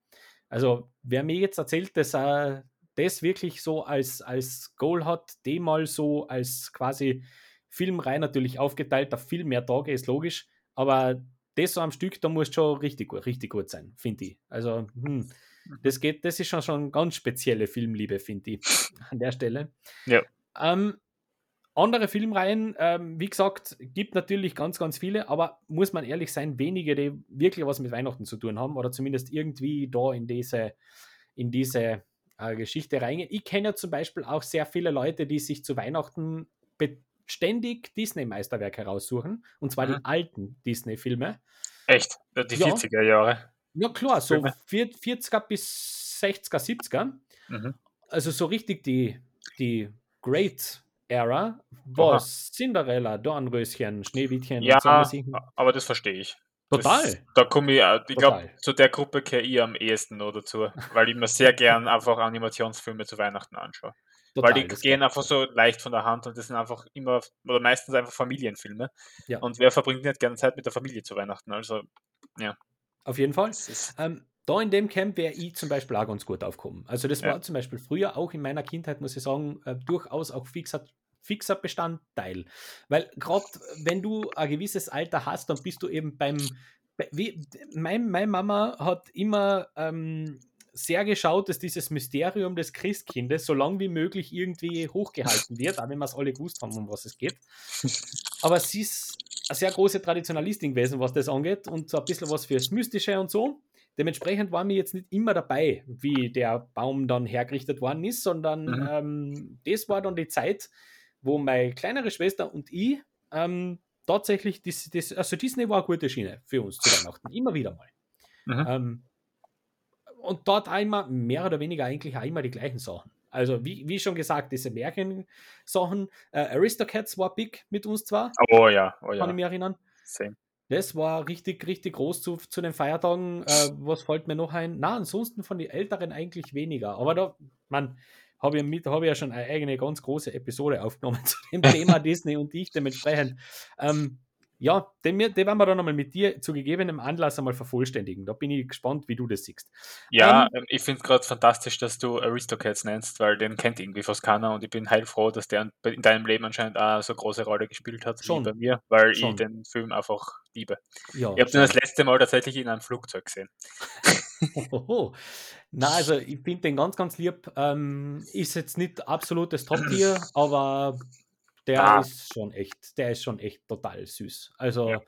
Also, wer mir jetzt erzählt, dass er das wirklich so als, als Goal hat, dem mal so als quasi Filmreihe natürlich aufgeteilt auf viel mehr Tage, ist logisch, aber das so am Stück, da muss schon richtig gut, richtig gut sein, finde ich. Also, hm, das geht, das ist schon schon ganz spezielle Filmliebe, finde ich, an der Stelle.
Ja.
Ähm, andere Filmreihen, ähm, wie gesagt, gibt natürlich ganz, ganz viele, aber muss man ehrlich sein, wenige, die wirklich was mit Weihnachten zu tun haben oder zumindest irgendwie da in diese, in diese äh, Geschichte reingehen. Ich kenne ja zum Beispiel auch sehr viele Leute, die sich zu Weihnachten ständig Disney-Meisterwerke raussuchen und zwar mhm. die alten Disney-Filme.
Echt? Die ja. 40er Jahre?
Ja, klar, so 40er bis 60er, 70er. Mhm. Also so richtig die, die Great Era, was Cinderella, Dornröschen, Schneewittchen
ja, so aber das verstehe ich.
Total.
Das, da komme ich, äh, ich glaube, zu der Gruppe kehre ich am ehesten noch dazu, weil ich mir sehr gern einfach Animationsfilme zu Weihnachten anschaue. Total, Weil die gehen einfach so leicht von der Hand und das sind einfach immer, oder meistens einfach Familienfilme. Ja. Und wer verbringt nicht gerne Zeit mit der Familie zu Weihnachten? Also, ja.
Auf jeden Fall. Ähm, da in dem Camp wäre ich zum Beispiel auch ganz gut aufgekommen. Also das ja. war zum Beispiel früher auch in meiner Kindheit, muss ich sagen, äh, durchaus auch fixer, fixer Bestandteil. Weil gerade wenn du ein gewisses Alter hast, dann bist du eben beim, wie, mein, meine Mama hat immer ähm, sehr geschaut, dass dieses Mysterium des Christkindes so lange wie möglich irgendwie hochgehalten wird, auch wenn wir es alle gewusst haben, um was es geht. Aber sie ist eine sehr große Traditionalistin gewesen, was das angeht und so ein bisschen was fürs Mystische und so. Dementsprechend war mir jetzt nicht immer dabei, wie der Baum dann hergerichtet worden ist, sondern mhm. ähm, das war dann die Zeit, wo meine kleinere Schwester und ich ähm, tatsächlich, das, das, also Disney war eine gute Schiene für uns zu Weihnachten, immer wieder mal. Mhm. Ähm, und dort einmal mehr oder weniger eigentlich auch immer die gleichen Sachen. Also, wie, wie schon gesagt, diese Märchensachen. Äh, Aristocats war big mit uns zwar.
Oh ja, oh ja.
Kann ich mich erinnern.
Same.
Das war richtig, richtig groß zu, zu den Feiertagen. Äh, was fällt mir noch ein? Na, ansonsten von den Älteren eigentlich weniger. Aber da, man, habe ich, hab ich ja schon eine eigene ganz große Episode aufgenommen [laughs] zu dem Thema [laughs] Disney und ich dementsprechend. Ähm, ja, den, den werden wir dann nochmal mit dir zu gegebenem Anlass einmal vervollständigen. Da bin ich gespannt, wie du das siehst.
Ja, ähm, ähm ich finde es gerade fantastisch, dass du Aristocats nennst, weil den kennt irgendwie fast keiner und ich bin heilfroh, dass der in deinem Leben anscheinend auch so eine große Rolle gespielt hat
schon.
wie bei mir, weil schon. ich den Film einfach liebe. Ja, ich habe den das letzte Mal tatsächlich in einem Flugzeug gesehen. [laughs]
Na, also ich finde den ganz, ganz lieb. Ähm, ist jetzt nicht absolutes Top-Tier, aber der ah. ist schon echt, der ist schon echt total süß. Also ja.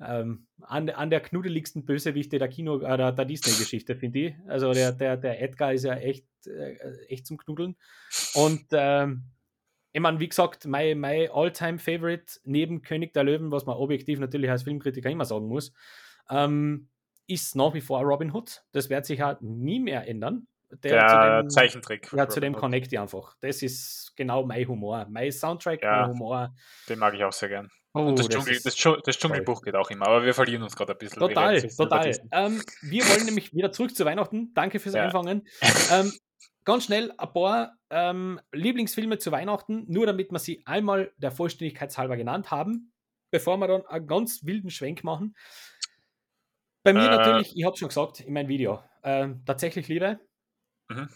ähm, an, an der knuddeligsten Bösewichte der Kino, äh, der, der Disney-Geschichte, finde ich. Also der, der, der Edgar ist ja echt, äh, echt zum Knuddeln. Und ähm, ich meine, wie gesagt, mein, mein All-Time-Favorite neben König der Löwen, was man objektiv natürlich als Filmkritiker immer sagen muss, ähm, ist nach wie vor Robin Hood. Das wird sich halt nie mehr ändern.
Der, der dem, Zeichentrick.
Ja, zu dem connect ich einfach. Das ist genau mein Humor. Mein Soundtrack, ja, mein Humor.
Den mag ich auch sehr gern. Oh, das, Dschungel, das, das, das, Dschungelbuch geht auch immer, aber wir verlieren uns gerade ein bisschen.
Total, total. Ähm, wir wollen nämlich wieder zurück zu Weihnachten. Danke fürs ja. Einfangen. ähm, ganz schnell ein paar ähm, Lieblingsfilme zu Weihnachten, nur damit wir sie einmal der Vollständigkeit halber genannt haben, bevor wir dann einen ganz wilden Schwenk machen. Bei mir äh, natürlich, ich habe schon gesagt in meinem Video, äh, tatsächlich Liebe. Mhm.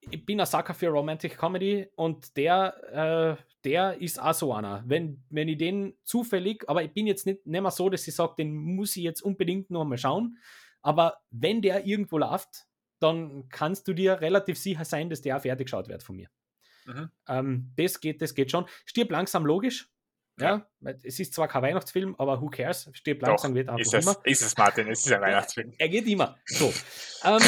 Ich bin ein Sucker für Romantic Comedy und der, äh, der ist auch so einer. Wenn, wenn ich den zufällig, aber ich bin jetzt nicht, nicht mehr so, dass ich sage, den muss ich jetzt unbedingt noch mal schauen. Aber wenn der irgendwo läuft, dann kannst du dir relativ sicher sein, dass der auch fertig geschaut wird von mir. Mhm. Ähm, das, geht, das geht schon. Stirb langsam logisch. Ja, es ist zwar kein Weihnachtsfilm, aber who cares? Stirb langsam wird
einfach ist es, immer. Ist es, Martin, es ist ein [laughs] Weihnachtsfilm.
er geht immer. So. ähm,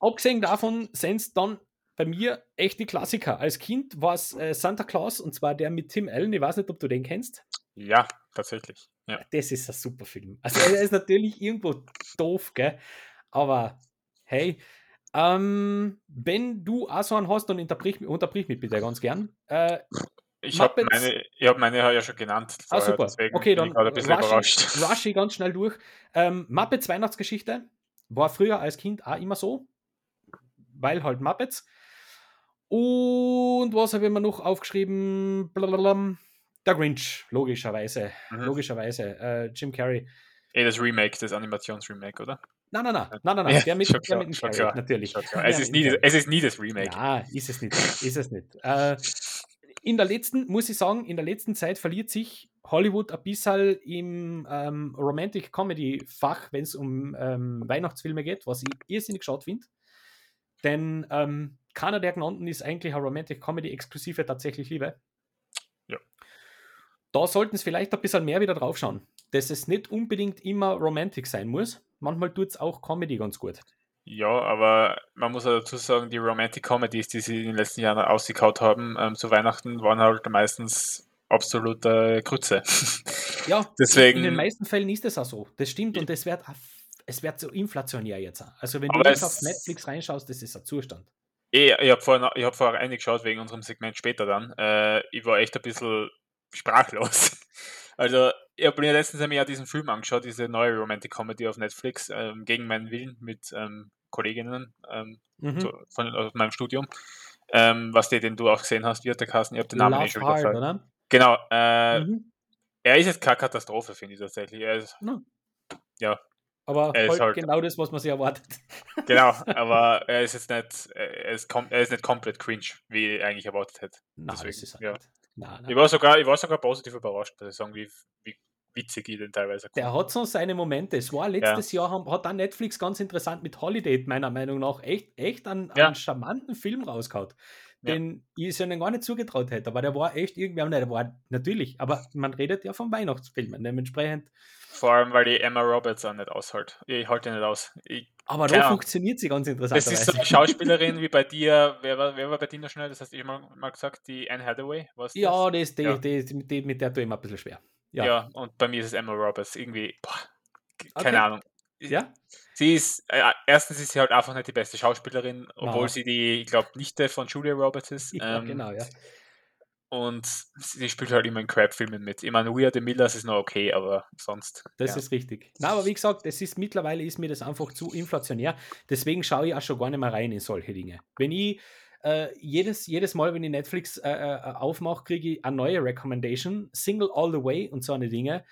abgesehen davon sind es dann bei mir echte Klassiker. Als Kind war es äh, Santa Claus und zwar der mit Tim Allen. Ich weiß nicht, ob du den kennst.
Ja, tatsächlich. Ja.
Das ist ein super Film. Also er ist natürlich irgendwo doof, gell? Aber hey, ähm, wenn du auch so einen hast, dann unterbrich, unterbrich mich bitte ganz gern. Äh,
ich habe meine, ich hab meine ja schon genannt.
Ah, super. Okay, dann [laughs] rush, ich ganz schnell durch. Ähm, Muppets Weihnachtsgeschichte war früher als Kind auch immer so, weil halt Muppets. Und was habe ich mir noch aufgeschrieben? Blablabla. Der Grinch, logischerweise. Mhm. Logischerweise. Äh, Jim Carrey.
Eh, das Remake, das Animationsremake, oder?
Nein, nein, nein, nein, nein, nein. der mit, der mit
dem Carrey, natürlich. Es ist, nie, es ist nie das Remake.
Ja, ist es nicht. Ist es nicht. Äh, in der letzten, muss ich sagen, in der letzten Zeit verliert sich Hollywood ein bisschen im ähm, Romantic Comedy Fach, wenn es um ähm, Weihnachtsfilme geht, was ich irrsinnig geschaut finde. Denn ähm, keiner der genannten ist eigentlich eine Romantic Comedy exklusive tatsächlich Liebe.
Ja.
Da sollten es vielleicht ein bisschen mehr wieder drauf schauen, dass es nicht unbedingt immer Romantic sein muss. Manchmal tut es auch Comedy ganz gut.
Ja, aber man muss ja dazu sagen, die Romantic Comedies, die sie in den letzten Jahren ausgekaut haben, ähm, zu Weihnachten, waren halt meistens absolute Grütze. [laughs]
Ja, Deswegen, in den meisten Fällen ist es auch so. Das stimmt und es wird, es wird so inflationär jetzt. Also wenn du jetzt auf Netflix reinschaust, das ist ein Zustand.
Eh, ich habe vorher, hab vorher reingeschaut wegen unserem Segment später dann. Äh, ich war echt ein bisschen sprachlos. [laughs] Also, ich habe mir letztens ja diesen Film angeschaut, diese neue Romantic Comedy auf Netflix, ähm, gegen meinen Willen mit ähm, Kolleginnen ähm, mhm. zu, von, aus meinem Studium. ähm, was der, den du auch gesehen hast, der Kassen? Ich habe den Namen
Love
eh schon
Hard,
gesagt.
oder?
Genau, äh,
Mhm.
er ist jetzt keine Katastrophe, finde ich tatsächlich. Er ist,
Ja.
Ja.
Aber
Er ist
halt,
halt-
genau das, was man sich erwartet. [laughs]
genau, aber [laughs] er ist jetzt nicht, er ist, er ist nicht komplett cringe, wie ich eigentlich erwartet hätte.
Nein,
Deswegen,
ist er
ja.
nicht. Nein, nein.
Ich war sogar, ich war sogar positiv überrascht, muss ich sagen, wie, wie witzig ich den teilweise
Der hat so seine Momente. Es war letztes Jahr, haben- hat dann Netflix ganz interessant mit Holiday, meiner Meinung nach, echt, echt einen,
Ja.
einen charmanten Film rausgehauen.
Ja.
Den ich es ja gar nicht zugetraut hätte. Aber der war echt irgendwie, der war natürlich, aber man redet ja von Weihnachtsfilmen. Dementsprechend,
Vor allem, weil die Emma Roberts auch nicht aushält. Ich halte ihn nicht aus. Ich,
aber
Keine
da funktioniert sie ganz interessant.
das ist so eine Schauspielerin wie bei dir. Wer war, wer war bei dir noch schnell? Das hast du mal, mal gesagt, die Anne Hathaway. Was
Ja, das ist die,
Ja.
Die, die, die, mit der tue ich mir ein bisschen schwer.
Ja.
Ja.
und bei mir ist es Emma Roberts. Irgendwie, boah, k-
Okay.
keine Ahnung.
Ja?
Sie ist, äh, erstens ist sie halt einfach nicht die beste Schauspielerin, obwohl
Na.
sie die, ich glaube, Nichte von Julia Roberts ist.
Ja,
ähm,
genau, ja.
Und sie spielt halt immer in Crap-Filmen mit. Ich meine, We Are the Millers ist noch okay, aber sonst.
Das
ja.
ist richtig. Na, aber wie gesagt, es ist mittlerweile ist mir das einfach zu inflationär. Deswegen schaue ich auch schon gar nicht mehr rein in solche Dinge. Wenn ich äh, jedes, jedes Mal, wenn ich Netflix äh, äh, aufmache, kriege ich eine neue Recommendation, Single All the Way und so eine Dinge.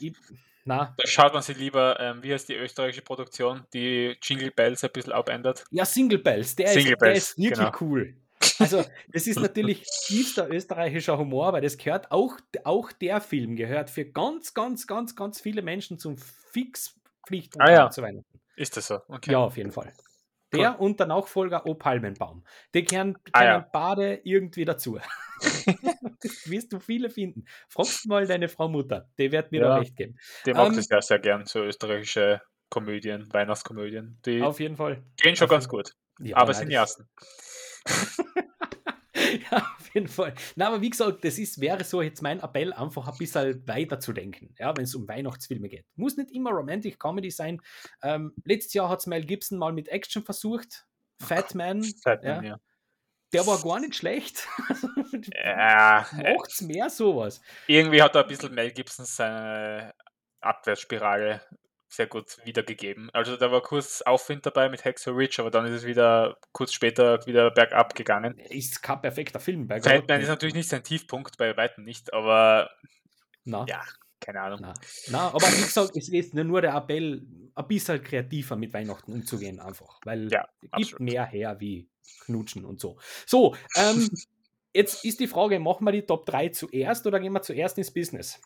Ich, na,
Da schaut man sich lieber, ähm, wie heißt die österreichische Produktion, die Jingle Bells ein bisschen abändert.
ja, Single Bells, der,
Single
ist, der
Bells,
ist wirklich
genau.
cool. Also, das ist [laughs] natürlich tiefster österreichischer Humor, aber das gehört auch, auch der Film gehört für ganz, ganz, ganz, ganz viele Menschen zum Fixpflichtprogramm
Ah ja.
zu Weihnachten.
Ist das so? Okay.
Ja, auf jeden Fall. Der und der Nachfolger O Palmenbaum. Die gehören,
Ah,
gehören
ja.
beide irgendwie dazu. [laughs] das wirst du viele finden. Fragst mal deine Frau Mutter, die wird mir da
Ja.
recht geben.
Die mag
Ähm,
das ja sehr gern, so österreichische Komödien, Weihnachtskomödien. Die
Auf jeden Fall.
gehen schon
auf
ganz gut.
Ja,
aber
nein,
sind die ersten. [laughs] [laughs]
ja, auf jeden Fall. Na, aber wie gesagt, das ist, wäre so jetzt mein Appell, einfach ein bisschen weiter zu denken, ja, wenn es um Weihnachtsfilme geht. Muss nicht immer Romantic Comedy sein. Ähm, letztes Jahr hat es Mel Gibson mal mit Action versucht. Fat Man,
Batman,
ja,
ja.
der war gar nicht schlecht. [laughs]
Ja, äh,
Macht's mehr sowas.
irgendwie hat er ein bisschen Mel Gibson seine Abwärtsspirale sehr gut wiedergegeben. Also da war kurz Aufwind dabei mit Hacksaw Ridge, aber dann ist es wieder kurz später wieder bergab gegangen.
Ist kein perfekter Film. Nicht.
ist natürlich nicht sein Tiefpunkt, bei weitem nicht, aber
Na,
ja, keine Ahnung.
na, na, aber wie gesagt, es ist nur der Appell, ein bisschen kreativer mit Weihnachten umzugehen, einfach. Weil
Ja,
es gibt
absolut.
mehr her wie Knutschen und so. So, ähm, [laughs] jetzt ist die Frage, machen wir die Top 3 zuerst oder gehen wir zuerst ins Business?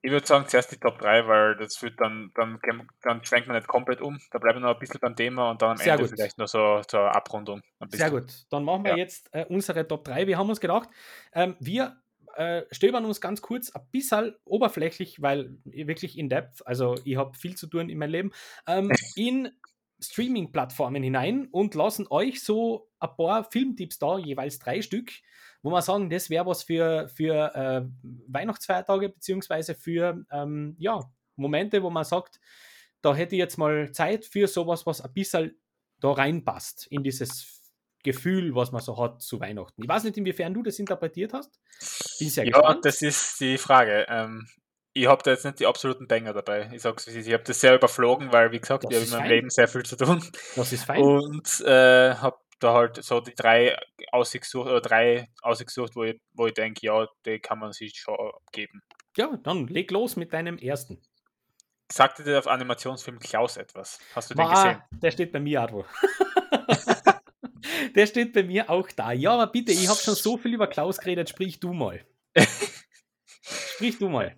Ich würde sagen, zuerst die Top 3, weil das führt dann, dann, dann schwenkt man nicht komplett um. Da bleiben wir noch ein bisschen beim Thema und dann am
Sehr
Ende
gut.
vielleicht noch so zur Abrundung. Ein
Sehr gut, dann machen wir
Ja.
jetzt äh, unsere Top 3. Wir haben uns gedacht, ähm, wir äh, stöbern uns ganz kurz ein bisschen oberflächlich, weil wirklich in depth, also ich habe viel zu tun in meinem Leben, ähm, [laughs] in Streaming-Plattformen hinein und lassen euch so ein paar Filmtipps da, jeweils drei Stück, wo wir sagen, das wäre was für, für äh, Weihnachtsfeiertage, beziehungsweise für ähm, ja, Momente, wo man sagt, da hätte ich jetzt mal Zeit für sowas, was ein bisschen da reinpasst, in dieses Gefühl, was man so hat zu Weihnachten. Ich weiß nicht, inwiefern du das interpretiert hast. Bin sehr
Ja,
gespannt.
das ist die Frage. Ähm, ich habe da jetzt nicht die absoluten Banger dabei. Ich sag's wie es ist. Ich habe das sehr überflogen, weil, wie gesagt,
Das
ich habe in meinem
fein.
Leben sehr viel zu tun.
das ist fein.
Und äh, habe da halt so die drei ausgesucht, oder drei ausgesucht, wo ich, wo ich denke, ja, die kann man sich schon geben.
Ja, dann leg los mit deinem ersten.
Sagte dir auf Animationsfilm Klaus etwas? Hast du den
Ma,
gesehen?
der steht bei mir auch wo. [laughs] der steht bei mir auch da. Ja, aber bitte, ich habe schon so viel über Klaus geredet, sprich du mal. [laughs] Sprich du mal.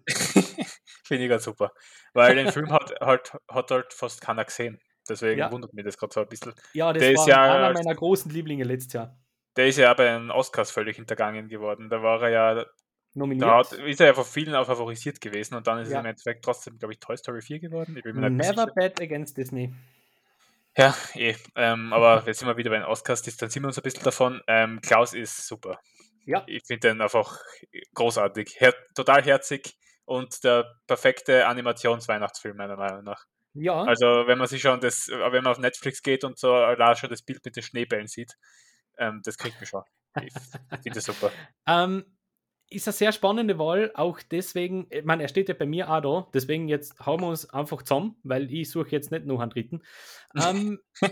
Finde ich ganz super. Weil den Film hat halt, hat halt fast keiner gesehen. Deswegen
Ja.
wundert mich das gerade so ein bisschen.
Ja, das
Der ist
war
ja-
einer meiner großen Lieblinge letztes Jahr.
Der ist ja bei den Oscars völlig hintergangen geworden. Da war er ja,
Nominiert.
da hat, ist er ja von vielen auch favorisiert gewesen und dann ist
Ja.
es im Endeffekt trotzdem, glaube ich, Toy Story 4 geworden.
Never bet against Disney.
Ja, eh. Ähm, aber jetzt sind wir wieder bei den Oscars, distanzieren wir uns ein bisschen davon. Ähm, Klaus ist super.
Ja.
Ich finde den einfach großartig. Her total herzig und der perfekte Animationsweihnachtsfilm, meiner Meinung nach.
Ja,
Also, wenn man sich schon das, wenn man auf Netflix geht und so da schon das Bild mit den Schneebällen sieht, ähm, das kriegt mich schon. Ich finde das super. [laughs]
Ähm, ist eine sehr spannende Wahl, auch deswegen, ich meine, er steht ja bei mir auch da, deswegen jetzt hauen wir uns einfach zusammen, weil ich suche jetzt nicht noch einen dritten. Ähm, [laughs]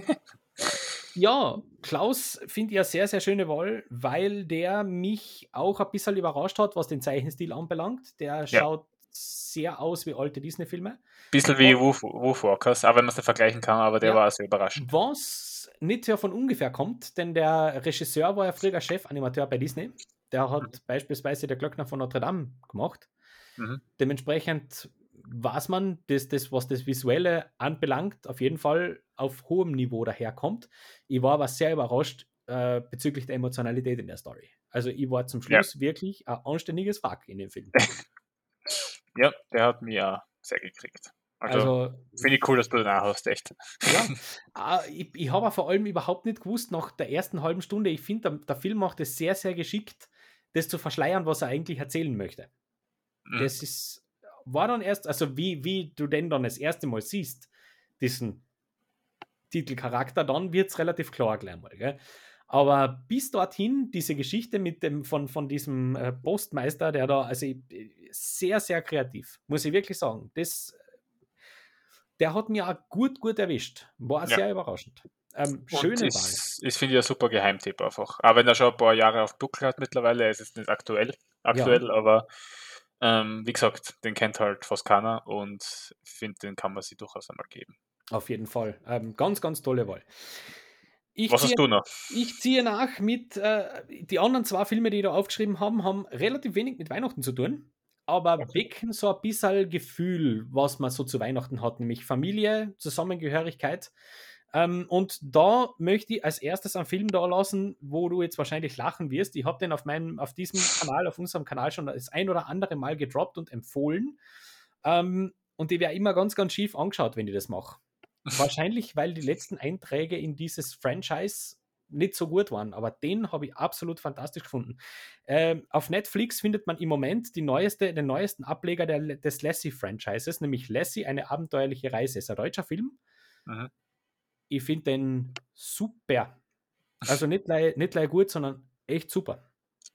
Ja, Klaus finde ich eine sehr, sehr schöne Wahl, weil der mich auch ein bisschen überrascht hat, was den Zeichenstil anbelangt. Der schaut sehr aus wie alte Disney-Filme.
Bisschen wie Wolf, Wolfwalkers, auch wenn man es nicht vergleichen kann, aber der
Ja.
war sehr überraschend.
Was nicht ja von ungefähr kommt, denn der Regisseur war ja früher Chefanimateur bei Disney. Der hat beispielsweise der Glöckner von Notre Dame gemacht.
Mhm.
Dementsprechend weiß man, dass das, was das Visuelle anbelangt, auf jeden Fall auf hohem Niveau daherkommt. Ich war aber sehr überrascht äh, bezüglich der Emotionalität in der Story. Also ich war zum
Ja.
Schluss wirklich ein anständiges Fuck in dem Film. [laughs]
Ja, der hat mich auch sehr gekriegt. Also,
Also
finde ich cool, dass du den auch hast, echt.
Ja, [laughs] ah, ich, ich habe vor allem überhaupt nicht gewusst, nach der ersten halben Stunde, ich finde, der, der Film macht es sehr, sehr geschickt, das zu verschleiern, was er eigentlich erzählen möchte.
Mhm.
Das ist, war dann erst, also wie, wie du den dann das erste Mal siehst, diesen Titelcharakter, dann wird es relativ klar gleich mal. Gell? Aber bis dorthin, diese Geschichte mit dem, von, von diesem äh, Postmeister, der da, also sehr, sehr kreativ, muss ich wirklich sagen. Das, der hat mir auch gut, gut erwischt. War
Ja.
sehr überraschend. Ähm, schöne Wahl.
ist, ist finde ich, ein super Geheimtipp einfach. Aber wenn er schon ein paar Jahre auf Buckel hat mittlerweile, er ist jetzt nicht aktuell, aktuell aber ähm, wie gesagt, den kennt halt fast keiner und finde, den kann man sich durchaus einmal geben.
Auf jeden Fall. Ähm, ganz, ganz tolle Wahl. Ich
Was
ziehe-
hast du noch?
Ich ziehe nach mit, äh, die anderen zwei Filme, die da aufgeschrieben haben, haben relativ wenig mit Weihnachten zu tun, aber
Okay.
wecken so ein bisschen Gefühl, was man so zu Weihnachten hat, nämlich Familie, Zusammengehörigkeit. Ähm, und da möchte ich als erstes einen Film da lassen, wo du jetzt wahrscheinlich lachen wirst. Ich habe den auf meinem, auf diesem Kanal, auf unserem Kanal schon das ein oder andere Mal gedroppt und empfohlen. Ähm, und die wäre immer ganz, ganz schief angeschaut, wenn ich das mache. Wahrscheinlich, weil die letzten Einträge in dieses Franchise nicht so gut waren, aber den habe ich absolut fantastisch gefunden. Ähm, auf Netflix findet man im Moment neueste, den neuesten Ableger der, des Lassie-Franchises, nämlich Lassie, eine abenteuerliche Reise. Ist ein deutscher Film.
Mhm.
Ich finde den super. Also nicht gleich, nicht gleich gut, sondern echt super.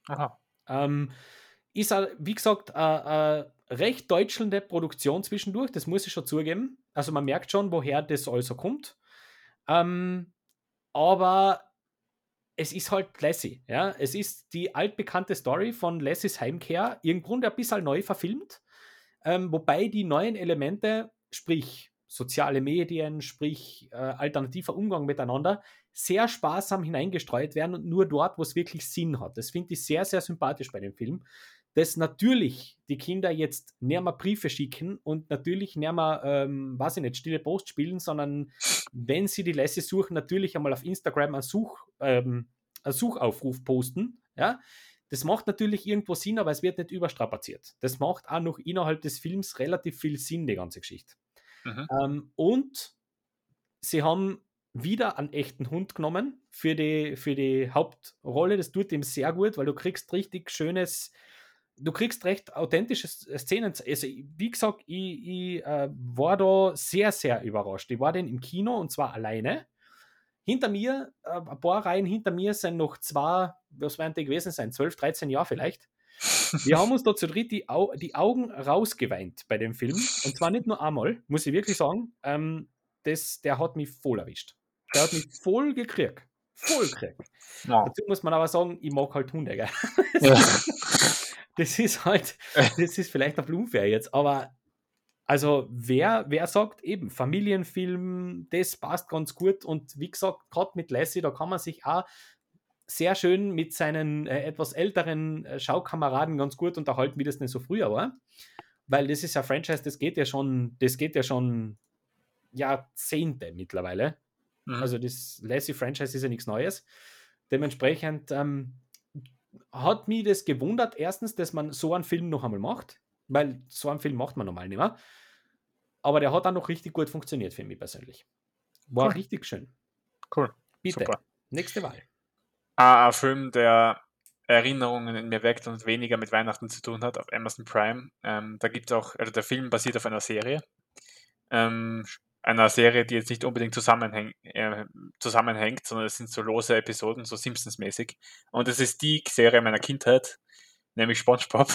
Aha.
Ähm, ist, wie gesagt, eine recht deutschelnde Produktion zwischendurch, das muss ich schon zugeben. Also man merkt schon, woher das also kommt. Ähm, aber es ist halt Lassie. Ja? Es ist die altbekannte Story von Lassies Heimkehr, im Grunde ein bisschen neu verfilmt, ähm, wobei die neuen Elemente, sprich soziale Medien, sprich äh, alternativer Umgang miteinander, sehr sparsam hineingestreut werden und nur dort, wo es wirklich Sinn hat. Das finde ich sehr, sehr sympathisch bei dem Film. Dass natürlich die Kinder jetzt nicht mehr Briefe schicken und natürlich nicht mehr, ähm, weiß ich nicht, stille Post spielen, sondern wenn sie die Lassie suchen, natürlich einmal auf Instagram einen, Such, ähm, einen Suchaufruf posten. Ja? Das macht natürlich irgendwo Sinn, aber es wird nicht überstrapaziert. Das macht auch noch innerhalb des Films relativ viel Sinn, die ganze Geschichte.
Mhm.
Ähm, und sie haben wieder einen echten Hund genommen für die, für die Hauptrolle. Das tut ihm sehr gut, weil du kriegst richtig schönes, du kriegst recht authentische Szenen. Also, wie gesagt, ich, ich äh, war da sehr, sehr überrascht. Ich war den im Kino und zwar alleine. Hinter mir, äh, ein paar Reihen hinter mir sind noch zwei, was werden die gewesen sein? 12, 13 Jahre vielleicht. Wir haben uns da zu dritt die, Au die Augen rausgeweint bei dem Film. Und zwar nicht nur einmal, muss ich wirklich sagen. Ähm, das, der hat mich voll erwischt. Der hat mich voll gekriegt. Voll gekriegt.
Ja.
Dazu muss man aber sagen, ich mag halt Hunde, gell? [laughs] [laughs]
Ja.
Das ist halt, [laughs] das ist vielleicht ein unfair jetzt, aber also wer, wer sagt eben, Familienfilm, das passt ganz gut und wie gesagt, gerade mit Lassie, da kann man sich auch sehr schön mit seinen äh, etwas älteren äh, Schaukameraden ganz gut unterhalten, wie das nicht so früher war. Weil das ist ja Franchise, das geht ja schon, das geht ja schon Jahrzehnte mittlerweile.
Mhm.
Also das Lassie-Franchise ist ja nichts Neues. Dementsprechend ähm, hat mich das gewundert, erstens, dass man so einen Film noch einmal macht, weil so einen Film macht man normal nicht mehr. Aber der hat auch noch richtig gut funktioniert für mich persönlich. War
Cool.
richtig schön.
Cool.
Bitte,
Super.
nächste Wahl.
Ah, ein Film, der Erinnerungen in mir weckt und weniger mit Weihnachten zu tun hat, auf Amazon Prime. Ähm, da gibt es auch, also der Film basiert auf einer Serie. Ähm, einer Serie, die jetzt nicht unbedingt zusammenhäng, äh, zusammenhängt, sondern es sind so lose Episoden, so Simpsons-mäßig. Und es ist die Serie meiner Kindheit, nämlich SpongeBob.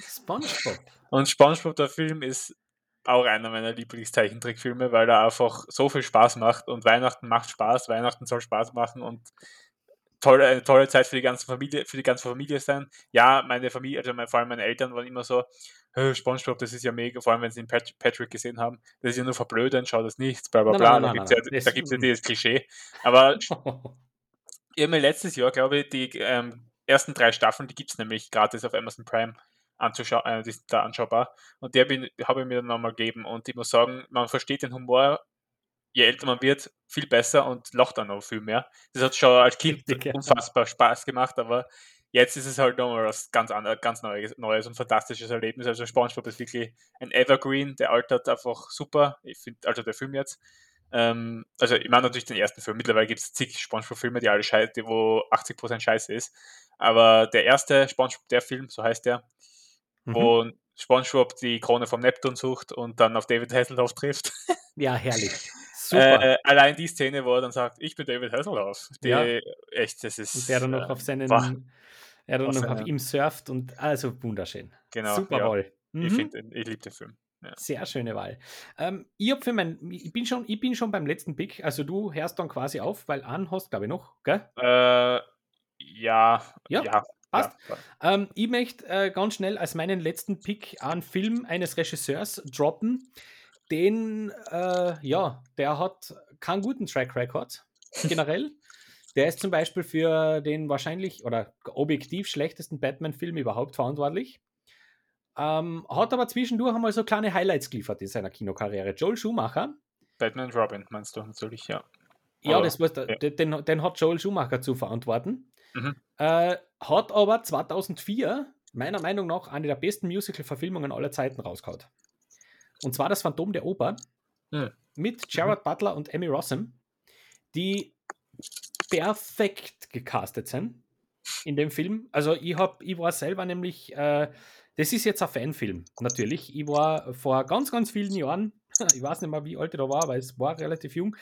SpongeBob. [laughs]
Und SpongeBob, der Film, ist auch einer meiner Lieblingszeichentrickfilme, weil er einfach so viel Spaß macht und Weihnachten macht Spaß, Weihnachten soll Spaß machen und tolle, eine tolle Zeit für die ganze Familie, für die ganze Familie sein. Ja, meine Familie, also vor allem meine Eltern waren immer so, SpongeBob, das ist ja mega, vor allem wenn sie den Pat Patrick gesehen haben, das ist ja nur verblödend, schau das nicht, bla bla bla. Nein, nein, da gibt es ja, ja dieses Klischee. Aber [laughs] ich habe mir letztes Jahr, glaube ich, die ähm, ersten drei Staffeln, die gibt es nämlich gratis auf Amazon Prime anzuschauen, äh, die sind da anschaubar. Und der habe ich mir dann nochmal gegeben. Und ich muss sagen, man versteht den Humor, je älter man wird, viel besser und lacht dann auch viel mehr. Das hat schon als Kind unfassbar Spaß gemacht, aber jetzt ist es halt nochmal was ganz anderes, ganz neues, neues und fantastisches Erlebnis. Also SpongeBob ist wirklich ein Evergreen, der altert einfach super. Ich finde, also der Film jetzt. Ähm, also ich meine natürlich den ersten Film. Mittlerweile gibt es zig SpongeBob-Filme, die alle scheiße, wo 80% scheiße ist. Aber der erste SpongeBob, der Film, so heißt der, mhm. wo SpongeBob die Krone vom Neptun sucht und dann auf David Hasselhoff trifft. [laughs]
Ja, herrlich.
Super. Äh, allein die Szene, wo er dann sagt, ich bin David Hasselhoff. Die,
ja.
Echt, das ist.
Und der dann noch auf seinen, boah, er dann noch auf ihm surft und also wunderschön.
Genau.
Super ja. Wahl.
Mhm. Ich finde, ich liebe den Film.
Ja. Sehr schöne Wahl. Ähm, ich, für mein, ich, bin schon, ich bin schon beim letzten Pick, also du hörst dann quasi auf, weil an hast, glaube ich, noch, gell?
Äh, ja,
ja, ja, passt. Ja, ähm, ich möchte äh, ganz schnell als meinen letzten Pick einen Film eines Regisseurs droppen, den, äh, ja, der hat keinen guten Track Record generell. Der ist zum Beispiel für den wahrscheinlich oder objektiv schlechtesten Batman-Film überhaupt verantwortlich. Ähm, hat aber zwischendurch einmal so kleine Highlights geliefert in seiner Kinokarriere. Joel Schumacher.
Batman Robin meinst du natürlich, ja.
Ja, das war, ja. Den, den, hat Joel Schumacher zu verantworten. Mhm. Äh, hat aber 2004 meiner Meinung nach eine der besten Musical-Verfilmungen aller Zeiten rausgehauen. Und zwar das Phantom der Oper mhm. mit Gerard mhm. Butler und Emmy Rossum, die perfekt gecastet sind in dem Film. Also ich, hab, ich war selber nämlich, äh, das ist jetzt ein Fanfilm, natürlich. Ich war vor ganz, ganz vielen Jahren, [laughs] ich weiß nicht mehr, wie alt ich da war, aber es war relativ jung,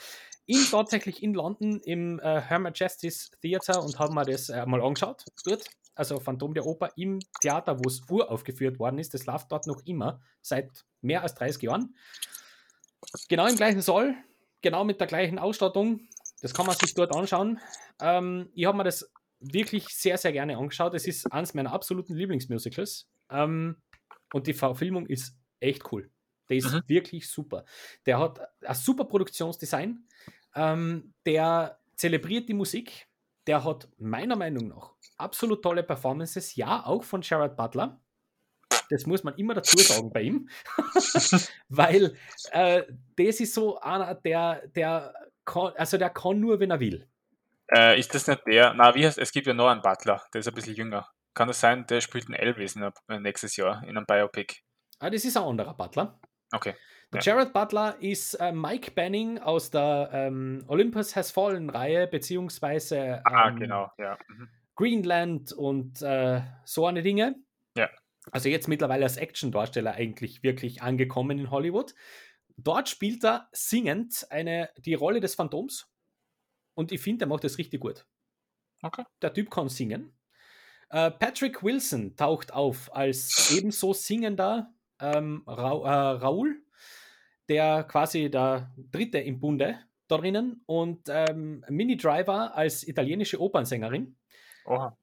in, tatsächlich in London im äh, Her Majesty's Theatre und habe mir das äh, mal angeschaut dort. Also Phantom der Oper im Theater, wo es uraufgeführt worden ist. Das läuft dort noch immer, seit mehr als 30 Jahren. Genau im gleichen Saal, genau mit der gleichen Ausstattung. Das kann man sich dort anschauen. Ähm, ich habe mir das wirklich sehr, sehr gerne angeschaut. Es ist eines meiner absoluten Lieblingsmusicals. Ähm, und die Verfilmung ist echt cool. Der ist mhm. wirklich super. Der hat ein super Produktionsdesign. Ähm, der zelebriert die Musik. Der hat meiner Meinung nach absolut tolle Performances. Ja, auch von Gerard Butler. Das muss man immer dazu sagen bei ihm. [laughs] [laughs] Weil äh, das ist so einer, der, der kann, also der kann nur, wenn er will.
Äh, ist das nicht der? Na, wie heißt es? gibt ja noch einen Butler, der ist ein bisschen jünger. Kann das sein, der spielt einen Elvis in, äh, nächstes Jahr in einem Biopic?
Ah, das ist ein anderer Butler.
Okay.
Der ja. Jared Butler ist äh, Mike Banning aus der ähm, Olympus Has Fallen Reihe, beziehungsweise
ah, ähm, ah, genau, ja. Mhm.
Greenland und äh, so eine Dinge.
Ja.
Also jetzt mittlerweile als Action-Darsteller eigentlich wirklich angekommen in Hollywood. Dort spielt er singend eine, die Rolle des Phantoms. Und ich finde, er macht das richtig gut.
Okay.
Der Typ kann singen. Äh, Patrick Wilson taucht auf als ebenso singender ähm, Ra äh, Raoul, der quasi der Dritte im Bunde drinnen und ähm, Mini Driver als italienische Opernsängerin.
Oha.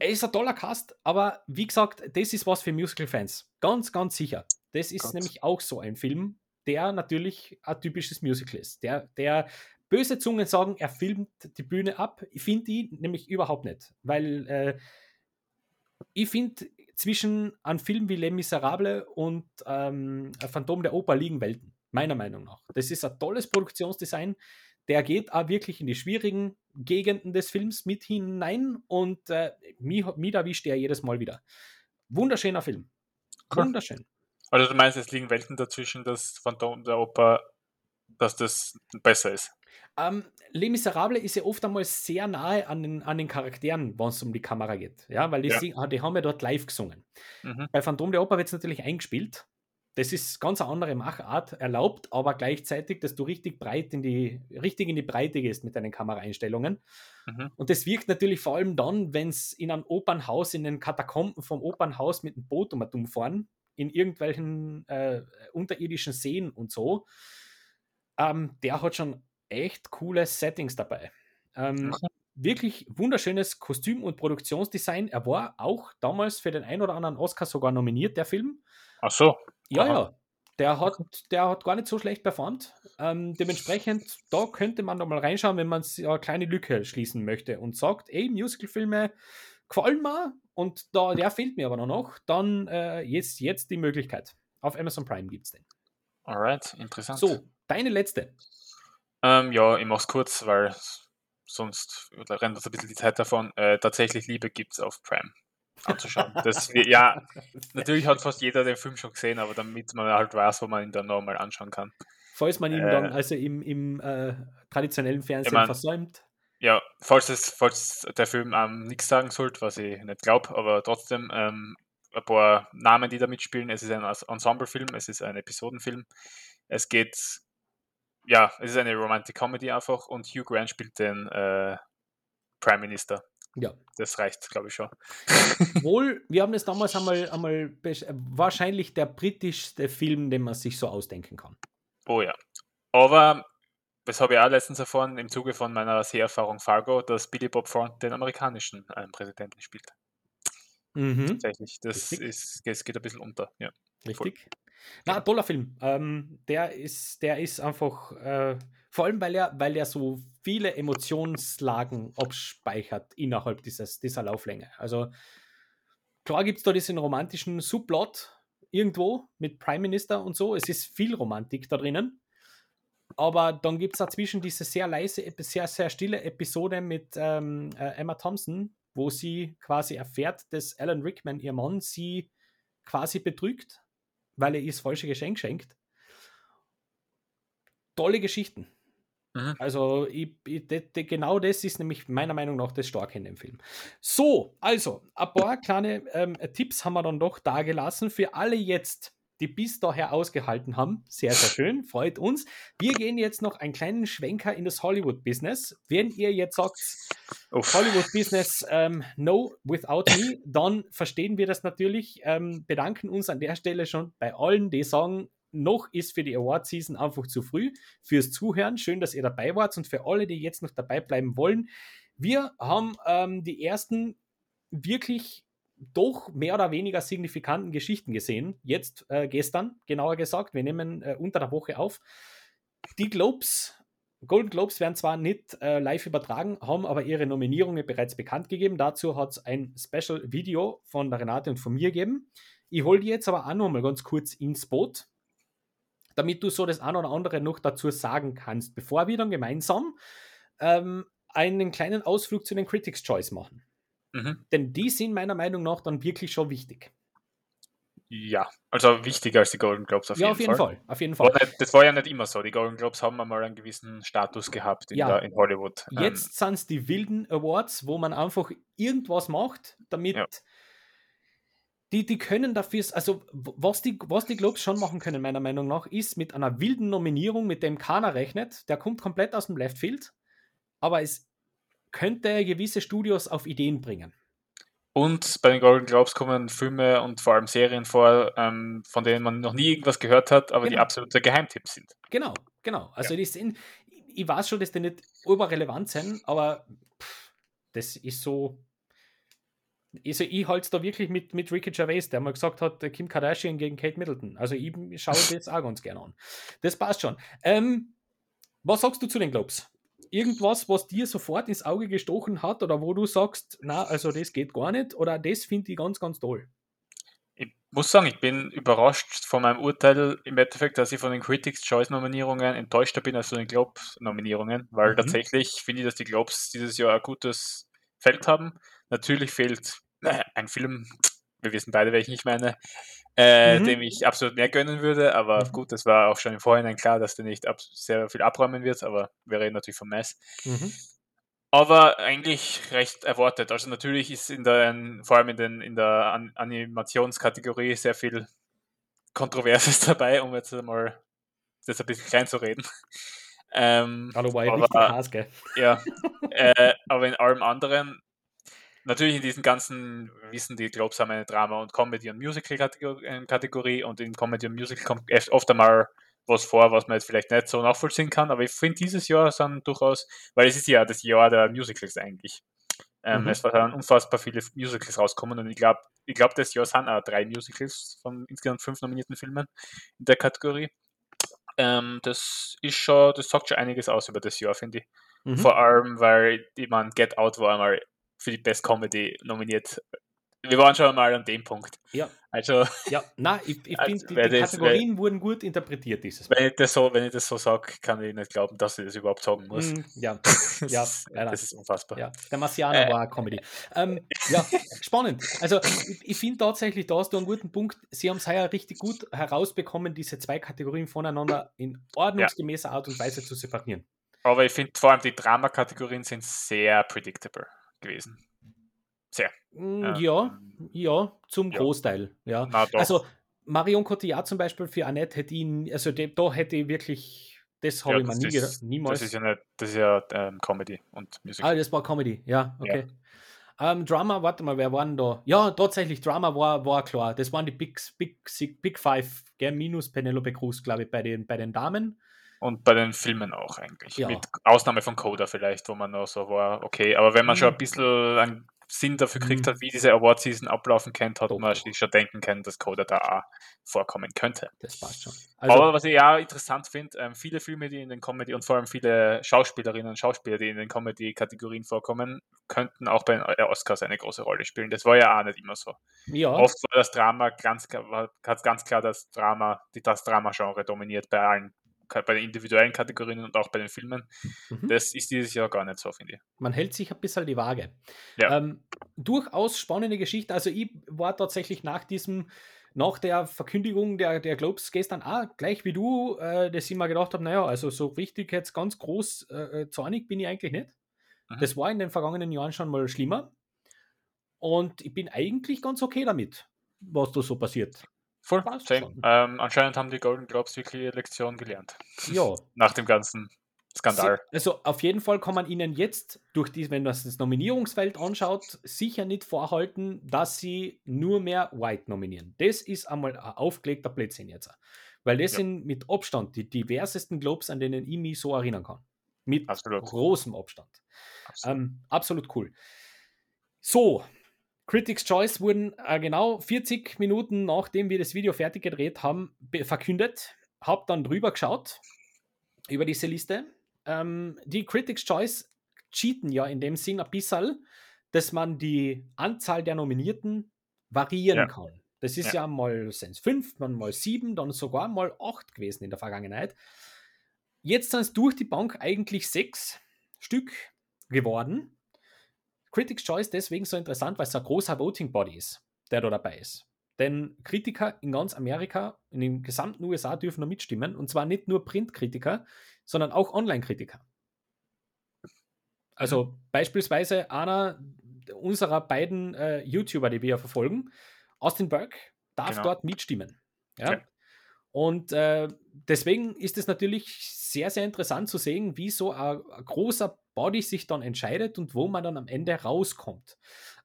Er ist ein toller Cast, aber wie gesagt, das ist was für Musical-Fans. Ganz, ganz sicher. Das ist Gott. nämlich auch so ein Film, der natürlich ein typisches Musical ist. Der, der böse Zungen sagen, er filmt die Bühne ab. Ich finde die nämlich überhaupt nicht. Weil äh, ich finde, zwischen einem Film wie Les Miserables und ähm, Phantom der Oper liegen Welten, meiner Meinung nach. Das ist ein tolles Produktionsdesign. Der geht auch wirklich in die schwierigen Gegenden des Films mit hinein und äh, mich, mich erwischt er jedes Mal wieder. Wunderschöner Film. Wunderschön.
Also du meinst, es liegen Welten dazwischen, dass Phantom der Oper, dass das besser ist?
Ähm, Les Miserables ist ja oft einmal sehr nahe an den, an den Charakteren, wenn es um die Kamera geht. Ja, weil die, ja. Ah, die haben ja dort live gesungen. Mhm. Bei Phantom der Oper wird es natürlich eingespielt. Das ist ganz eine andere Machart, erlaubt aber gleichzeitig, dass du richtig breit in die, richtig in die Breite gehst mit deinen Kameraeinstellungen. Mhm. Und das wirkt natürlich vor allem dann, wenn es in einem Opernhaus, in den Katakomben vom Opernhaus mit dem Boot um fahren, in irgendwelchen äh, unterirdischen Seen und so. Ähm, der hat schon echt coole Settings dabei. Ähm, okay. Wirklich wunderschönes Kostüm- und Produktionsdesign. Er war auch damals für den ein oder anderen Oscar sogar nominiert, der Film.
Ach so.
Ja, Aha. ja. Der hat, der hat gar nicht so schlecht performt. Ähm, dementsprechend, da könnte man doch mal reinschauen, wenn man eine kleine Lücke schließen möchte und sagt, ey, Musicalfilme gefallen mir und da, der fehlt mir aber noch, dann äh, jetzt, jetzt die Möglichkeit. Auf Amazon Prime gibt es den.
Alright, interessant.
So, deine letzte.
Ähm, ja, ich mach's kurz, weil sonst rennt uns ein bisschen die Zeit davon. Äh, tatsächlich Liebe gibt's auf Prime anzuschauen. Das, [laughs] ja, natürlich hat fast jeder den Film schon gesehen, aber damit man halt weiß, wo man ihn dann nochmal anschauen kann.
Falls man ihn äh, dann also im, im äh, traditionellen Fernsehen ich mein, versäumt.
Ja, falls, es, falls der Film ähm, nichts sagen sollte, was ich nicht glaube, aber trotzdem ähm, ein paar Namen, die da mitspielen. Es ist ein Ensemblefilm, es ist ein Episodenfilm. Es geht, ja, es ist eine Romantic Comedy einfach und Hugh Grant spielt den äh, Prime Minister.
Ja.
Das reicht, glaube ich schon. [laughs]
Wohl, wir haben es damals einmal, einmal wahrscheinlich der britischste Film, den man sich so ausdenken kann.
Oh ja. Aber das habe ich auch letztens erfahren im Zuge von meiner Seherfahrung Fargo, dass Billy Bob Thornton den amerikanischen äh, Präsidenten spielt. Mhm. Tatsächlich, das, ist, das geht ein bisschen unter. Ja,
Richtig. Voll. Na, toller Film. Ähm, der, ist, der ist einfach, äh, vor allem weil er, weil er so viele Emotionslagen abspeichert innerhalb dieses, dieser Lauflänge. Also klar gibt es da diesen romantischen Subplot irgendwo mit Prime Minister und so. Es ist viel Romantik da drinnen. Aber dann gibt es dazwischen diese sehr leise, sehr, sehr stille Episode mit ähm, äh, Emma Thompson, wo sie quasi erfährt, dass Alan Rickman, ihr Mann, sie quasi betrügt weil er ihr das falsche Geschenk schenkt. Tolle Geschichten. Mhm. Also ich, ich, de, de, genau das ist nämlich meiner Meinung nach das Starke in dem Film. So, also ein paar kleine ähm, Tipps haben wir dann doch da gelassen für alle jetzt, die bis daher ausgehalten haben. Sehr, sehr schön, freut uns. Wir gehen jetzt noch einen kleinen Schwenker in das Hollywood-Business. Wenn ihr jetzt sagt, Hollywood-Business, ähm, no without me, dann verstehen wir das natürlich. Ähm, bedanken uns an der Stelle schon bei allen, die sagen, noch ist für die Award-Season einfach zu früh. Fürs Zuhören, schön, dass ihr dabei wart und für alle, die jetzt noch dabei bleiben wollen. Wir haben ähm, die ersten wirklich doch mehr oder weniger signifikanten Geschichten gesehen. Jetzt, äh, gestern, genauer gesagt. Wir nehmen äh, unter der Woche auf. Die Globes, Golden Globes werden zwar nicht äh, live übertragen, haben aber ihre Nominierungen bereits bekannt gegeben. Dazu hat es ein Special Video von der Renate und von mir gegeben. Ich hole die jetzt aber auch noch mal ganz kurz ins Boot, damit du so das ein oder andere noch dazu sagen kannst, bevor wir dann gemeinsam ähm, einen kleinen Ausflug zu den Critics' Choice machen. Mhm. Denn die sind meiner Meinung nach dann wirklich schon wichtig.
Ja, also wichtiger als die Golden Globes
auf ja, jeden Fall. Ja, auf jeden Fall. Fall. Auf jeden Fall.
Nicht, das war ja nicht immer so. Die Golden Globes haben einmal einen gewissen Status gehabt in, ja. der, in Hollywood.
Ähm, Jetzt ähm, sind es die wilden Awards, wo man einfach irgendwas macht, damit ja. die, die können dafür, also was die, was die Globes schon machen können, meiner Meinung nach, ist mit einer wilden Nominierung, mit dem keiner rechnet, der kommt komplett aus dem Left Field, aber es könnte gewisse Studios auf Ideen bringen.
Und bei den Golden Globes kommen Filme und vor allem Serien vor, ähm, von denen man noch nie irgendwas gehört hat, aber genau. die absolute Geheimtipps sind.
Genau, genau. Also ja. die sind, ich weiß schon, dass die nicht überrelevant sind, aber pff, das ist so. Also ich halte es da wirklich mit, mit Ricky Gervais, der mal gesagt hat, Kim Kardashian gegen Kate Middleton. Also ich schaue [laughs] das auch ganz gerne an. Das passt schon. Ähm, was sagst du zu den Globes? Irgendwas, was dir sofort ins Auge gestochen hat oder wo du sagst, na, also das geht gar nicht oder das finde ich ganz, ganz toll?
Ich muss sagen, ich bin überrascht von meinem Urteil im Endeffekt, dass ich von den Critics Choice Nominierungen enttäuschter bin als von den Globes Nominierungen, weil mhm. tatsächlich finde ich, dass die Globes dieses Jahr ein gutes Feld haben. Natürlich fehlt ein Film, wir wissen beide, welchen ich meine, äh, mhm. dem ich absolut mehr gönnen würde. Aber mhm. gut, das war auch schon im Vorhinein klar, dass der nicht sehr viel abräumen wird, aber wir reden natürlich vom Mess. Mhm. Aber eigentlich recht erwartet. Also natürlich ist in der, vor allem in, den, in der An Animationskategorie sehr viel Kontroverses [laughs] dabei, um jetzt mal das ein bisschen klein zu reden.
Ähm, Hallo, war ja aber,
Ja, [laughs] äh, aber in allem anderen natürlich in diesen ganzen, wissen die Globes haben eine Drama- und Comedy- und Musical-Kategorie und in Comedy und Musical kommt oft einmal was vor, was man jetzt vielleicht nicht so nachvollziehen kann, aber ich finde dieses Jahr sind durchaus, weil es ist ja das Jahr der Musicals eigentlich. Ähm, mhm. Es waren unfassbar viele Musicals rauskommen und ich glaube, ich glaube, das Jahr sind auch drei Musicals von insgesamt fünf nominierten Filmen in der Kategorie. Ähm, das ist schon, das sagt schon einiges aus über das Jahr, finde ich. Mhm. Vor allem, weil ich meine, Get Out war einmal für die Best Comedy nominiert wir waren schon mal an dem Punkt.
Ja.
Also,
ja, nein, ich, ich [laughs] also, finde, die, die Kategorien das, wurden gut interpretiert dieses
Mal. Wenn ich das so, wenn ich das so sage, kann ich nicht glauben, dass ich das überhaupt sagen muss. Mm,
ja, [laughs] ja,
das ist unfassbar.
Ja, der Marcianer äh, war eine Comedy. Ähm, ja, spannend. Also, ich, ich finde tatsächlich, da hast du einen guten Punkt. Sie haben es heuer richtig gut herausbekommen, diese zwei Kategorien voneinander in ordnungsgemäßer ja. Art und Weise zu separieren.
Aber ich finde vor allem die Drama-Kategorien sind sehr predictable gewesen. Sehr.
Mm, ja, ja, zum ja. Großteil. Ja. Na, also Marion Cotillard zum Beispiel für Annette hätte ihn, also de, da hätte ich wirklich, das habe ja, ich mir nie
ist, niemals. Das ist ja nicht, das ist ja ähm, Comedy und
Musical. Ah, das war Comedy, ja, okay. Ja. Ähm, Drama, warte mal, wer waren da? Ja, tatsächlich, Drama war, war klar. Das waren die Big, Big, Big Five, gell, minus Penelope Cruz, glaube ich, bei den, bei den Damen.
Und bei den Filmen auch eigentlich. Ja. Mit Ausnahme von Coda vielleicht, wo man noch so war, okay. Aber wenn man mhm. schon ein bisschen einen Sinn dafür gekriegt mhm. hat, wie diese Award-Season ablaufen könnte, hat Doch. man schon denken können, dass Coda da auch vorkommen könnte.
Das passt schon.
Also, Aber was ich ja interessant finde, ähm, viele Filme, die in den Comedy und vor allem viele Schauspielerinnen und Schauspieler, die in den Comedy-Kategorien vorkommen, könnten auch bei den Oscars eine große Rolle spielen. Das war ja auch nicht immer so.
Ja.
Oft war das Drama ganz, hat ganz klar das Drama, das Drama-Genre dominiert bei allen bei den individuellen Kategorien und auch bei den Filmen. Mhm. Das ist dieses Jahr gar nicht so, finde ich.
Man hält sich ein bisschen die Waage. Ja. Ähm, durchaus spannende Geschichte. Also ich war tatsächlich nach diesem, nach der Verkündigung der, der Globes gestern auch gleich wie du, äh, dass ich mir gedacht habe, naja, also so richtig jetzt ganz groß äh, äh, zornig bin ich eigentlich nicht. Mhm. Das war in den vergangenen Jahren schon mal schlimmer. Und ich bin eigentlich ganz okay damit, was da so passiert.
Voll, ähm, anscheinend haben die Golden Globes wirklich ihre Lektion gelernt.
Ja. [laughs]
Nach dem ganzen Skandal.
Also auf jeden Fall kann man ihnen jetzt, durch die, wenn man das Nominierungsfeld anschaut, sicher nicht vorhalten, dass sie nur mehr White nominieren. Das ist einmal ein aufgelegter Blödsinn jetzt. Weil das ja. sind mit Abstand die diversesten Globes, an denen ich mich so erinnern kann. Mit absolut. großem Abstand. Absolut. Ähm, absolut cool. So, Critics Choice wurden äh, genau 40 Minuten nachdem wir das Video fertig gedreht haben, verkündet. Hab dann drüber geschaut über diese Liste. Ähm, die Critics Choice cheaten ja in dem Sinn ein bisschen, dass man die Anzahl der Nominierten variieren ja. kann. Das ist ja, ja mal sind fünf, dann mal sieben, dann sogar mal acht gewesen in der Vergangenheit. Jetzt sind es durch die Bank eigentlich sechs Stück geworden. Critics' Choice deswegen so interessant, weil es ein großer Voting Body ist, der da dabei ist. Denn Kritiker in ganz Amerika, in den gesamten USA dürfen nur mitstimmen. Und zwar nicht nur Printkritiker, sondern auch Online-Kritiker. Also beispielsweise einer unserer beiden äh, YouTuber, die wir verfolgen, Austin Burke, darf genau. dort mitstimmen. Ja? ja. Und äh, deswegen ist es natürlich sehr, sehr interessant zu sehen, wie so ein, ein, großer Body sich dann entscheidet und wo man dann am Ende rauskommt.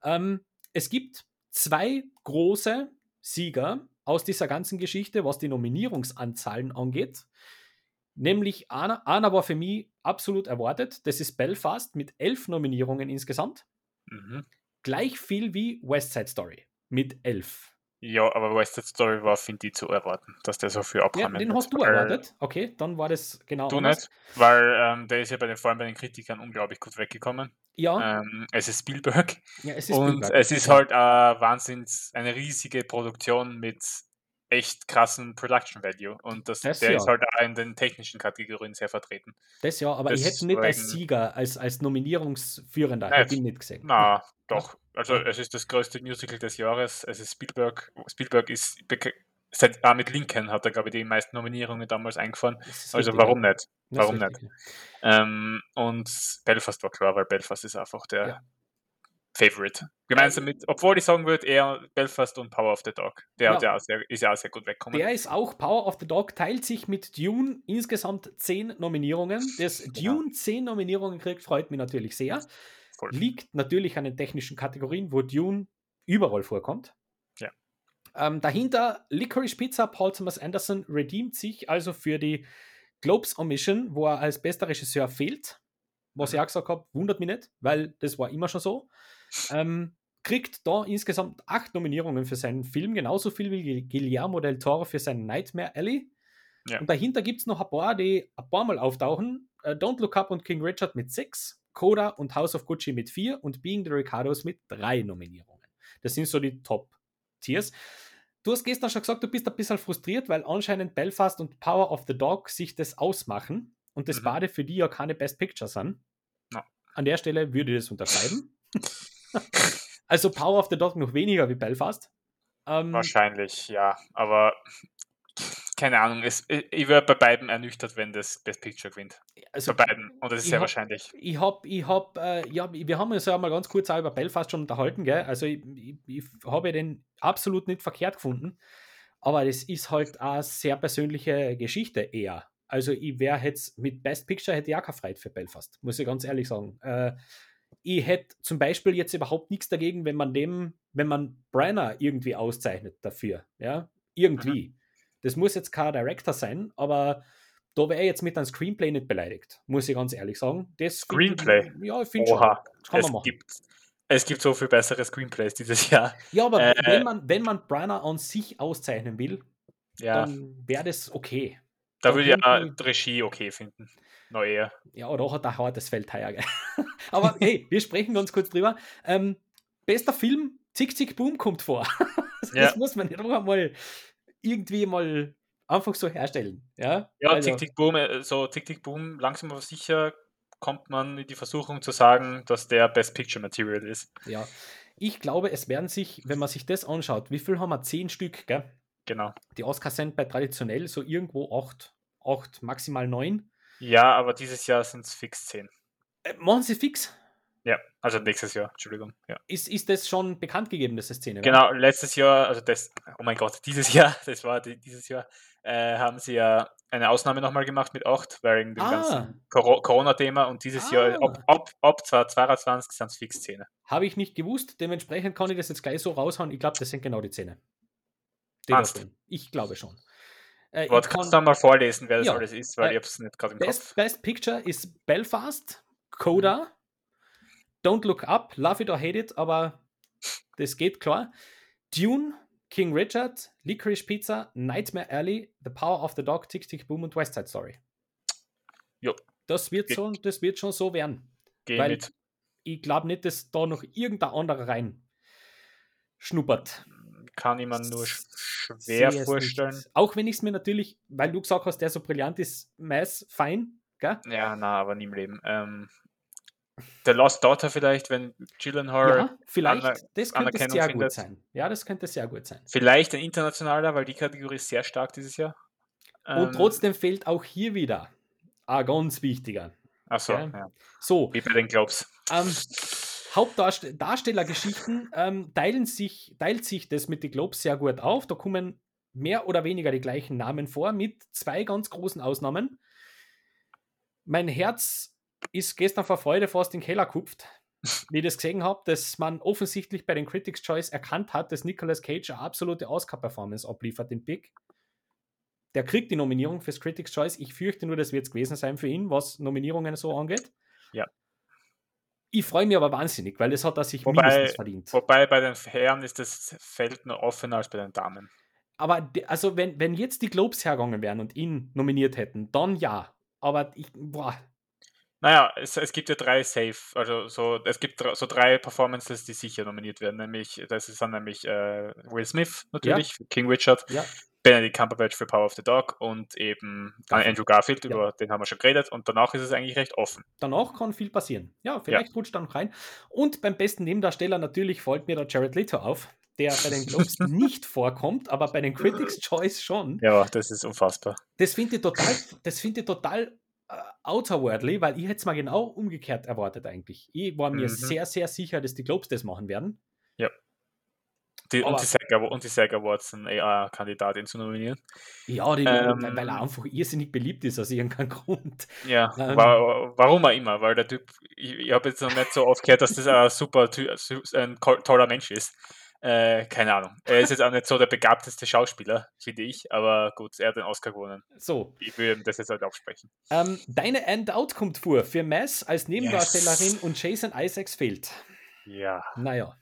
Ähm, es gibt zwei große Sieger aus dieser ganzen Geschichte, was die Nominierungsanzahlen angeht. Nämlich einer, einer war für mich absolut erwartet. Das ist Belfast mit elf Nominierungen insgesamt. Mhm. Gleich viel wie West Side Story mit elf.
Ja, aber West Story war, finde ich, zu erwarten, dass der so viel abkommen
ja, Den hast du erwartet? Okay, dann war das genau
Du anders. nicht, weil ähm, der ist ja bei den, vor allem bei den Kritikern unglaublich gut weggekommen.
Ja.
Ähm, es ist Spielberg.
Ja, es ist
und
Spielberg.
es ist halt äh, Wahnsinns, eine riesige Produktion mit echt krassen Production Value. Und das, das der ja. ist halt auch in den technischen Kategorien sehr vertreten.
Das ja, aber das ich hätte nicht als Sieger, als, als Nominierungsführender,
hätte ich nicht gesehen. Na, doch. Also es ist das größte Musical des Jahres. Es ist Spielberg. Spielberg ist seit ah, mit Lincoln hat er, glaube ich, die meisten Nominierungen damals eingefahren. Also richtig, warum ja. nicht? Warum nicht? Ähm, und Belfast war klar, weil Belfast ist einfach der ja. Favorite. Gemeinsam mit, obwohl ich sagen würde, eher Belfast und Power of the Dog. Der ja. ja sehr, ist ja auch sehr gut weggekommen.
Der ist auch, Power of the Dog teilt sich mit Dune insgesamt zehn Nominierungen. Dass Dune zehn Nominierungen kriegt, freut mich natürlich sehr.
voll.
Liegt natürlich an den technischen Kategorien, wo Dune überall vorkommt.
Ja.
Ähm, dahinter Licorice Pizza, Paul Thomas Anderson redeemt sich also für die Globes Omission, wo er als bester Regisseur fehlt. Was
Mhm.
ich auch gesagt habe, wundert mich nicht, weil das war immer schon so. Ähm, kriegt da insgesamt acht Nominierungen für seinen Film, genauso viel wie Guillermo del Toro für seinen Nightmare Alley.
Ja.
Und dahinter gibt es noch ein paar, die ein paar Mal auftauchen. Äh, Don't Look Up und King Richard mit sechs, Coda und House of Gucci mit vier und Being the Ricardos mit drei Nominierungen. Das sind so die Top-Tiers. Du hast gestern schon gesagt, du bist ein bisschen frustriert, weil anscheinend Belfast und Power of the Dog sich das ausmachen und das
Mhm.
beide für die ja keine Best Picture sind.
Ja.
An der Stelle würde ich das unterschreiben. [laughs] [laughs] also Power of the Dog noch weniger wie Belfast. Ähm,
Wahrscheinlich, ja. Aber keine Ahnung, es, ich wäre bei beiden ernüchtert, wenn das Best Picture gewinnt.
also
Bei beiden. Und das ist sehr
hab-
wahrscheinlich.
Ich hab, ich hab, äh, ja, wir haben uns ja mal ganz kurz auch über Belfast schon unterhalten, gell? Also ich, ich, ich habe den absolut nicht verkehrt gefunden, aber das ist halt eine sehr persönliche Geschichte eher. Also ich wäre jetzt mit Best Picture hätte ich auch keine Freude für Belfast, muss ich ganz ehrlich sagen. Äh, ich hätte zum Beispiel jetzt überhaupt nichts dagegen, wenn man dem, wenn man Brenner irgendwie auszeichnet dafür, ja, irgendwie. Das muss jetzt kein Director sein, aber da wäre ich jetzt mit einem Screenplay nicht beleidigt, muss ich ganz ehrlich sagen. Das
Screenplay?
Ich, ja, ich finde schon. Das kann
es
man machen.
gibt, es gibt so viel bessere Screenplays dieses Jahr.
Ja, aber
Äh,
wenn man, wenn man Brenner an sich auszeichnen will,
Ja,
dann wäre das okay.
da würde ich ja Regie okay finden. Noch eher.
Ja, oder hat ein hartes Feld heuer. gell? [laughs] Aber hey, wir sprechen ganz kurz drüber. Ähm, bester Film, Zick Zick Boom kommt vor. [laughs] das
Ja.
muss man nicht auch mal irgendwie mal einfach so herstellen. Ja,
Ja,
Also,
Tick, Tick, Boom, äh, so Tick, Tick, Boom, langsam aber sicher kommt man in die Versuchung zu sagen, dass der Best Picture Material ist.
ja. Ich glaube, es werden sich, wenn man sich das anschaut, wie viel haben wir? Zehn Stück, gell?
Genau.
Die Oscars sind bei traditionell so irgendwo acht, acht maximal neun.
Ja, aber dieses Jahr sind es fix 10.
Äh, machen Sie fix.
Ja, also nächstes Jahr, Entschuldigung. Ja.
Ist, ist das schon bekannt gegeben, dass das Szene?
Genau, letztes Jahr, also das, oh mein Gott, dieses [laughs] Jahr, das war die, dieses Jahr, äh, haben sie ja eine Ausnahme nochmal gemacht mit 8, wegen dem
Ah.
ganzen Coro- Corona-Thema und dieses Jahr,
Ah.
ab, ab, ab 2022 sind es fix 10.
Habe ich nicht gewusst, dementsprechend kann ich das jetzt gleich so raushauen. Ich glaube, das sind genau die Zähne. Die
Meinst
da
du?
stehen. Ich glaube schon. Äh,
Warte, kannst
kann,
du mal vorlesen, wer das
Ja,
alles ist, weil
äh,
ich hab's nicht gerade im
Best,
Kopf.
Best Picture ist Belfast, Coda, Don't Look Up, Love It or Hate It, aber das geht klar. Dune, King Richard, Licorice Pizza, Nightmare Alley, The Power of the Dog, Tick Tick Boom und West Side Story.
Jo.
Das wird, so, das wird schon so werden.
Geh
weil-
mit.
Ich glaube nicht, dass da noch irgendein anderer rein schnuppert.
Kann ich mir nur sch schwer vorstellen.
Nicht. Auch wenn ich es mir natürlich, weil du gesagt hast, der so brillant ist, meist fein, gell?
Ja, na, aber nie im Leben. Ähm, The Lost Daughter vielleicht, wenn Gyllenhaal,
Ja, vielleicht.
Aner-
das könnte
Anerkennung
sehr gut
findet.
sein. Ja, das könnte sehr gut sein.
vielleicht ein internationaler, weil die Kategorie ist sehr stark dieses Jahr.
Und
Ähm,
trotzdem fehlt auch hier wieder ein ganz wichtiger.
Ach so,
Ja.
ja.
So,
wie bei den Globes.
ähm, Hauptdarstellergeschichten ähm, teilen sich, teilt sich das mit den Globes sehr gut auf. Da kommen mehr oder weniger die gleichen Namen vor, mit zwei ganz großen Ausnahmen. Mein Herz ist gestern vor Freude fast in den Keller gekupft, [laughs] wie ich das gesehen habe, dass man offensichtlich bei den Critics' Choice erkannt hat, dass Nicolas Cage eine absolute Oscar-Performance abliefert im Pick. Der kriegt die Nominierung fürs Critics' Choice. Ich fürchte nur, das wird es gewesen sein für ihn, was Nominierungen so angeht.
Ja.
Ich freue mich aber wahnsinnig, weil das hat er sich
Wobei-
mindestens verdient.
Wobei bei den Herren ist das Feld nur offener als bei den Damen.
Aber also wenn, wenn jetzt die Globes hergegangen wären und ihn nominiert hätten, dann ja. Aber ich, boah,
Naja, es, es gibt ja drei Safe, also so, es gibt so drei Performances, die sicher nominiert werden. Nämlich, das ist dann nämlich äh, Will Smith natürlich für King Richard,
ja,
Benedict Cumberbatch für Power of the Dog und eben dann
Garfield.
Andrew Garfield,
Ja.
über den haben wir schon geredet. Und danach ist es eigentlich recht offen.
danach kann viel passieren. Ja, vielleicht rutscht er noch rein. Und beim besten Nebendarsteller natürlich fällt mir der Jared Leto auf, der bei den Globes [laughs] nicht vorkommt, aber bei den Critics' Choice schon.
Ja, das ist unfassbar.
Das finde ich total, das finde ich total äh, outerworldly, weil ich hätte es mal genau umgekehrt erwartet eigentlich. Ich war mir
Mhm.
sehr, sehr sicher, dass die Globes das machen werden.
Die, und, die SAG, Awa- und die SAG Awards eine AI-Kandidatin zu nominieren.
Ja, die,
Ähm,
weil er einfach irrsinnig beliebt ist aus irgendeinem [laughs] Grund.
Ja,
Ähm.
wa warum auch immer, weil der Typ, ich, ich habe jetzt noch nicht so oft gehört, dass das ein super, ein toller Mensch ist. Äh, keine Ahnung. Er ist jetzt auch nicht so der begabteste Schauspieler, finde ich, aber gut, er hat den Oscar gewonnen.
So,
Ich will ihm das jetzt halt absprechen.
ähm, deine End-Out kommt vor für Mess als Nebendarstellerin und Jason Isaacs fehlt.
Ja,
Naja,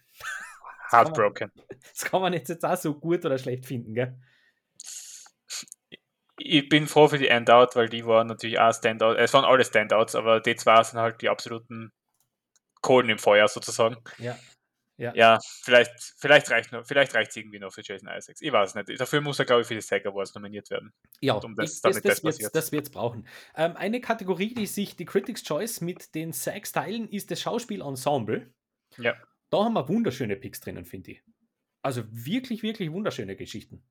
heartbroken. [laughs]
das kann man jetzt, jetzt auch so gut oder schlecht finden, gell?
Ich bin froh für die Endout, weil die waren natürlich auch Standout. Es waren alle Standouts, aber die zwei sind halt die absoluten Kohlen im Feuer sozusagen.
Ja. Ja.
Ja, vielleicht, vielleicht reicht nur, vielleicht reicht es irgendwie noch für Jason Isaacs. Ich weiß nicht. Dafür muss er, glaube ich, für die SAG Awards nominiert werden.
Ja,
Um das-
ich- das,
das
das, das wird's brauchen. Ähm, eine Kategorie, die sich die Critics' Choice mit den Sags teilen, ist das Schauspielensemble.
Ja.
Da haben wir wunderschöne Picks drinnen, finde ich. Also wirklich, wirklich wunderschöne Geschichten.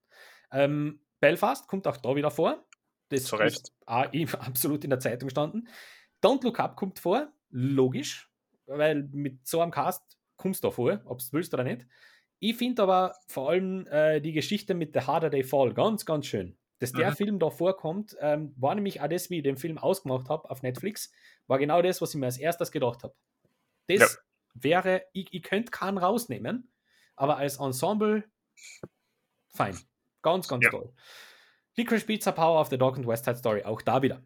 Ähm, Belfast kommt auch da wieder vor. Das
Zu Recht.
ist [laughs] absolut in der Zeitung gestanden. Don't Look Up kommt vor, logisch, weil mit so einem Cast kommst du da vor, ob du willst oder nicht. Ich finde aber vor allem äh, die Geschichte mit The Harder They Fall ganz, ganz schön. Dass der
Mhm.
Film da vorkommt, ähm, war nämlich auch das, wie ich den Film ausgemacht habe auf Netflix, war genau das, was ich mir als erstes gedacht habe. Das
Ja.
Wäre, ich, ich könnte keinen rausnehmen, aber als Ensemble fein. Ganz, ganz
Ja.
toll. Licorice Pizza, Power of the Dog und West Side Story, auch da wieder.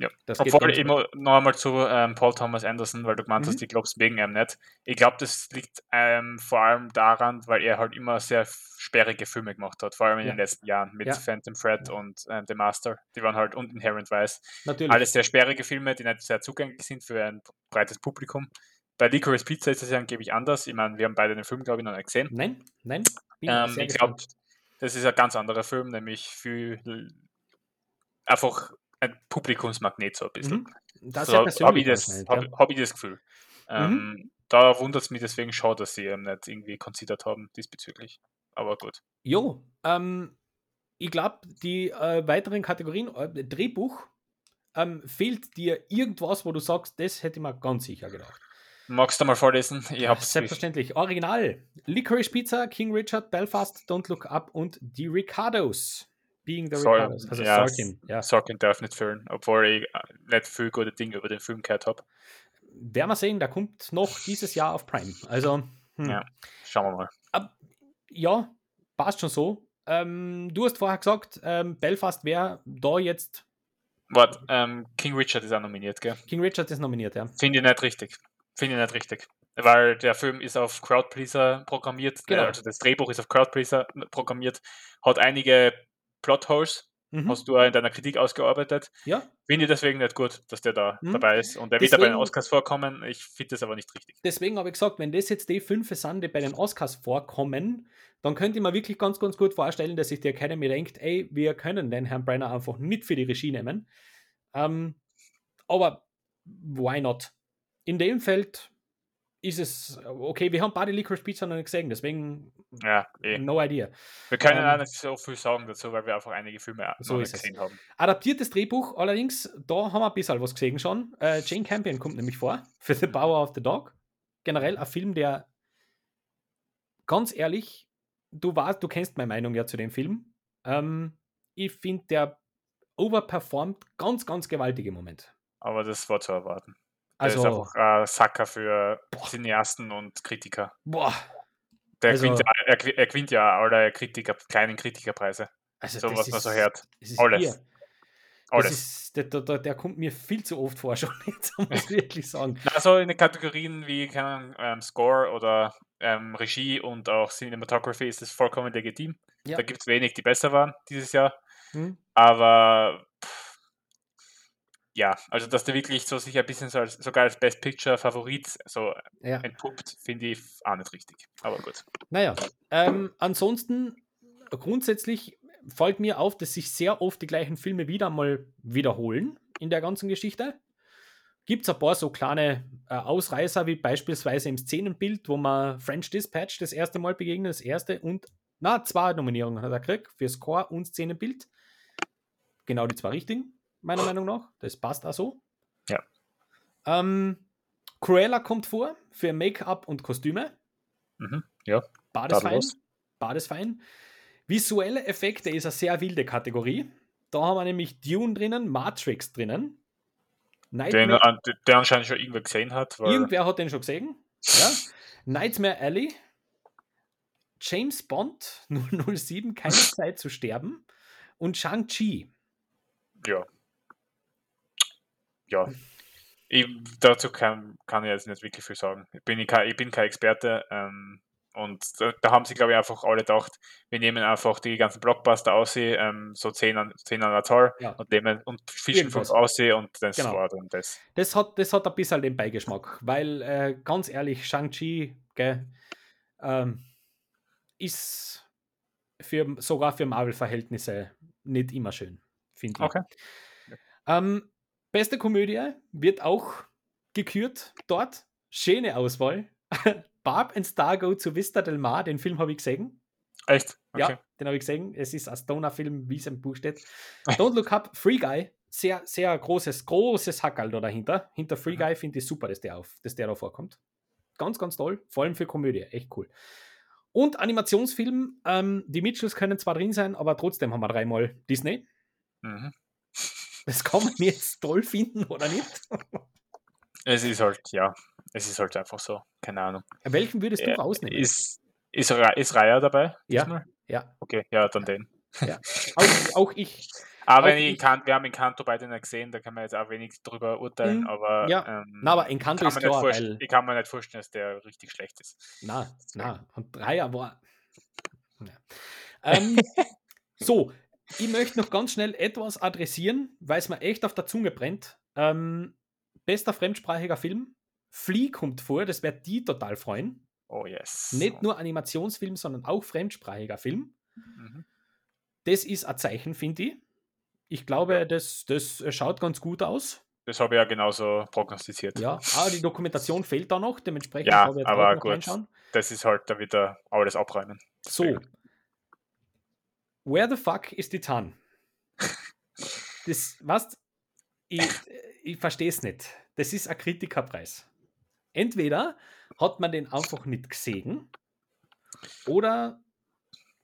Ja.
Das
Obwohl, immer noch einmal zu ähm, Paul Thomas Anderson, weil du gemeint
Mhm.
hast, ich glaube es wegen ihm nicht. Ich glaube, das liegt ähm, vor allem daran, weil er halt immer sehr sperrige Filme gemacht hat, vor allem in
Ja.
den letzten Jahren mit
Ja.
Phantom Thread und ähm, The Master. Die waren halt und Inherent Vice.
Natürlich.
Alles sehr sperrige Filme, die nicht sehr zugänglich sind für ein breites Publikum. Bei Licorice Pizza ist es ja angeblich anders. Ich meine, wir haben beide den Film, glaube ich, noch nicht gesehen.
Nein, nein.
Ähm, ich glaube, das ist ein ganz anderer Film, nämlich viel einfach ein Publikumsmagnet so ein bisschen.
Mhm. Das ist
So
ja
habe ich, das, hab,
ja.
hab ich das Gefühl.
Mhm.
Ähm, Da wundert es mich deswegen schon, dass sie ähm, nicht irgendwie considered haben diesbezüglich. Aber gut.
Jo, ähm, ich glaube, die äh, weiteren Kategorien, äh, Drehbuch, ähm, fehlt dir irgendwas, wo du sagst, das hätte ich mir ganz sicher gedacht.
Magst du mal vorlesen? Ich hab's
Selbstverständlich. Original. Licorice Pizza, King Richard, Belfast, Don't Look Up und die Ricardos. Being the
Soll-
Ricardos. Also
ja,
Sorkin. Ja.
Sorkin darf nicht füllen, obwohl ich äh, nicht viel gute Dinge über den Film gehört habe.
Werden wir sehen, der kommt noch dieses Jahr auf Prime. Also, hm.
Ja. Schauen wir mal.
ja, passt schon so. Ähm, du hast vorher gesagt, ähm, Belfast wäre da jetzt.
Warte, ähm, King Richard ist auch nominiert, gell?
King Richard ist nominiert, ja.
Finde ich nicht richtig. Finde ich nicht richtig. Weil der Film ist auf Crowdpleaser programmiert,
Genau.
äh, also das Drehbuch ist auf Crowdpleaser programmiert, hat einige Plotholes,
Mhm.
hast du auch in deiner Kritik ausgearbeitet.
Ja,
Finde ich deswegen nicht gut, dass der da
Mhm.
dabei ist. Und der wird da bei den
Deswegen-
Oscars vorkommen. Ich finde das aber nicht richtig.
deswegen habe ich gesagt, wenn das jetzt die fünf sind, die bei den Oscars vorkommen, dann könnte ich mir wirklich ganz, ganz gut vorstellen, dass sich die Academy denkt, ey, wir können den Herrn Brenner einfach nicht für die Regie nehmen. Ähm, aber why not? In dem Feld ist es okay. Wir haben beide Licorice Pizza noch nicht gesehen, deswegen
Ja, eh.
no idea.
Wir können
Ähm,
auch nicht so viel sagen dazu, weil wir einfach einige Filme
So ist
nicht
es.
gesehen haben.
Adaptiertes Drehbuch allerdings, da haben wir ein bisschen was gesehen schon. Äh, Jane Campion kommt nämlich vor für The Power of the Dog. Generell ein Film, der ganz ehrlich, du weißt, du kennst meine Meinung ja zu dem Film. Ähm, ich finde, der overperformt ganz, ganz gewaltig im Moment.
Aber das war zu erwarten. Der
Also,
ist einfach ein Sacker für Cineasten und Kritiker.
boah,
Der
Also-
gewinnt ja, er, er gewinnt ja alle Kritiker, kleinen Kritikerpreise.
also
So
das
was man so
ist-
hört.
ist
Alles.
Das
Alles.
ist, der, der, der, der kommt mir viel zu oft vor [laughs] schon, jetzt muss ich wirklich sagen.
Also in den Kategorien wie keine ähm, Score oder ähm, Regie und auch Cinematography ist es vollkommen legitim.
Ja.
Da gibt es wenig, die besser waren dieses Jahr.
Hm?
Aber ja, also dass der wirklich so sich ein bisschen so als, sogar als Best Picture Favorit so
Ja.
entpuppt, finde ich auch nicht richtig. Aber gut.
Naja, ähm, ansonsten grundsätzlich fällt mir auf, dass sich sehr oft die gleichen Filme wieder mal wiederholen in der ganzen Geschichte. Gibt es ein paar so kleine äh, Ausreißer, wie beispielsweise im Szenenbild, wo man French Dispatch das erste Mal begegnet, das erste und, na, zwei Nominierungen hat er gekriegt, für Score und Szenenbild. Genau die zwei richtigen, meiner Meinung nach. Das passt auch so.
Ja.
Ähm, Cruella kommt vor für Make-up und Kostüme.
Mhm. Ja,
Bades fein.
tadellos.
beides fein. Visuelle Effekte ist eine sehr wilde Kategorie. Da haben wir nämlich Dune drinnen, Matrix drinnen.
Den, an- der anscheinend schon irgendwer gesehen hat.
Irgendwer hat den schon gesehen. Ja? Nightmare Alley. James Bond [laughs] 007, keine [laughs] Zeit zu sterben. Und Shang-Chi.
Ja. Ja. Ich, dazu kann, kann ich jetzt nicht wirklich viel sagen. Ich bin, kein, ich bin kein Experte. Ähm, und da, da haben sie, glaube ich, einfach alle gedacht, wir nehmen einfach die ganzen Blockbuster aussehen, ähm, so 10 an, 10 an der Zahl
Ja.
und, nehmen, und fischen von aussehen und das
Genau.
war dann das.
Das hat, das hat ein bisschen den Beigeschmack, weil äh, ganz ehrlich, Shang-Chi ähm, ist für, sogar für Marvel-Verhältnisse nicht immer schön, finde ich.
Okay.
Ähm, beste Komödie wird auch gekürt dort. Schöne Auswahl. [laughs] Barb and Star Go to Vista del Mar, den Film habe ich gesehen.
Echt? Okay.
Ja, den habe ich gesehen. Es ist ein Stoner-Film, wie es im Buch steht. [laughs] Don't Look Up, Free Guy. Sehr, sehr großes, großes Hackerl da dahinter. Hinter Free
Mhm.
Guy finde ich super, dass der, auf, dass der da vorkommt. Ganz, ganz toll. Vor allem für Komödie. Echt cool. Und Animationsfilm. Ähm, die Mitchells können zwar drin sein, aber trotzdem haben wir dreimal Disney.
Mhm.
Das kann man jetzt toll finden oder nicht.
Es ist halt, ja, es ist halt einfach so. Keine Ahnung.
Welchen würdest du
Ja,
rausnehmen?
Ist, ist, ist Raya dabei?
Ja.
diesmal?
ja,
Okay, ja, dann den.
auch, auch ich.
Aber
Auch
wenn ich
ich-
wir haben Encanto beide nicht gesehen, da kann man jetzt auch wenig drüber urteilen,
Mhm,
aber,
ja.
ähm,
Na, aber Encanto ist klar, weil-
ich kann mir nicht vorstellen, dass der richtig schlecht ist.
Na, na. Und Dreier war. Ja. Ähm, [laughs] so, ich möchte noch ganz schnell etwas adressieren, weil es mir echt auf der Zunge brennt. Ähm, bester fremdsprachiger Film. Flea kommt vor, das wird die total freuen.
Oh yes.
Nicht nur Animationsfilm, sondern auch fremdsprachiger Film.
Mhm.
Das ist ein Zeichen, finde ich. Ich glaube, das, das schaut ganz gut aus.
Das habe ich ja genauso prognostiziert.
Ja, aber die Dokumentation fehlt da noch, dementsprechend
Ja,
habe ich jetzt
aber gut.
reinschauen.
Das ist halt da wieder alles abräumen.
So. Where the fuck ist die Tan? Das, was? Ich, ich verstehe es nicht. Das ist ein Kritikerpreis. Entweder hat man den einfach nicht gesehen oder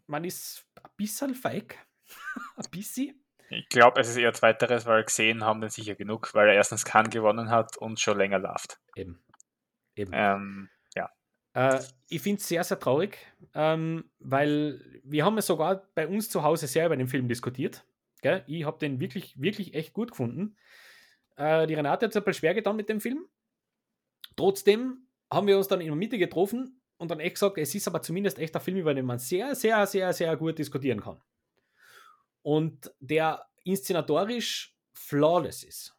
man ist ein bisschen feig. [laughs] ein bisschen.
Ich glaube, es ist eher zweiteres, weil gesehen haben den sicher genug, weil er erstens Cannes gewonnen hat und schon länger läuft.
Eben. Eben.
Ähm,
Äh, ich finde es sehr, sehr traurig, ähm, weil wir haben ja sogar bei uns zu Hause sehr über den Film diskutiert. Gell? Ich habe den wirklich, wirklich echt gut gefunden. Äh, die Renate hat es ein bisschen schwer getan mit dem Film. Trotzdem haben wir uns dann in der Mitte getroffen und dann echt gesagt, es ist aber zumindest echt ein Film, über den man sehr, sehr, sehr, sehr gut diskutieren kann. Und der inszenatorisch flawless ist.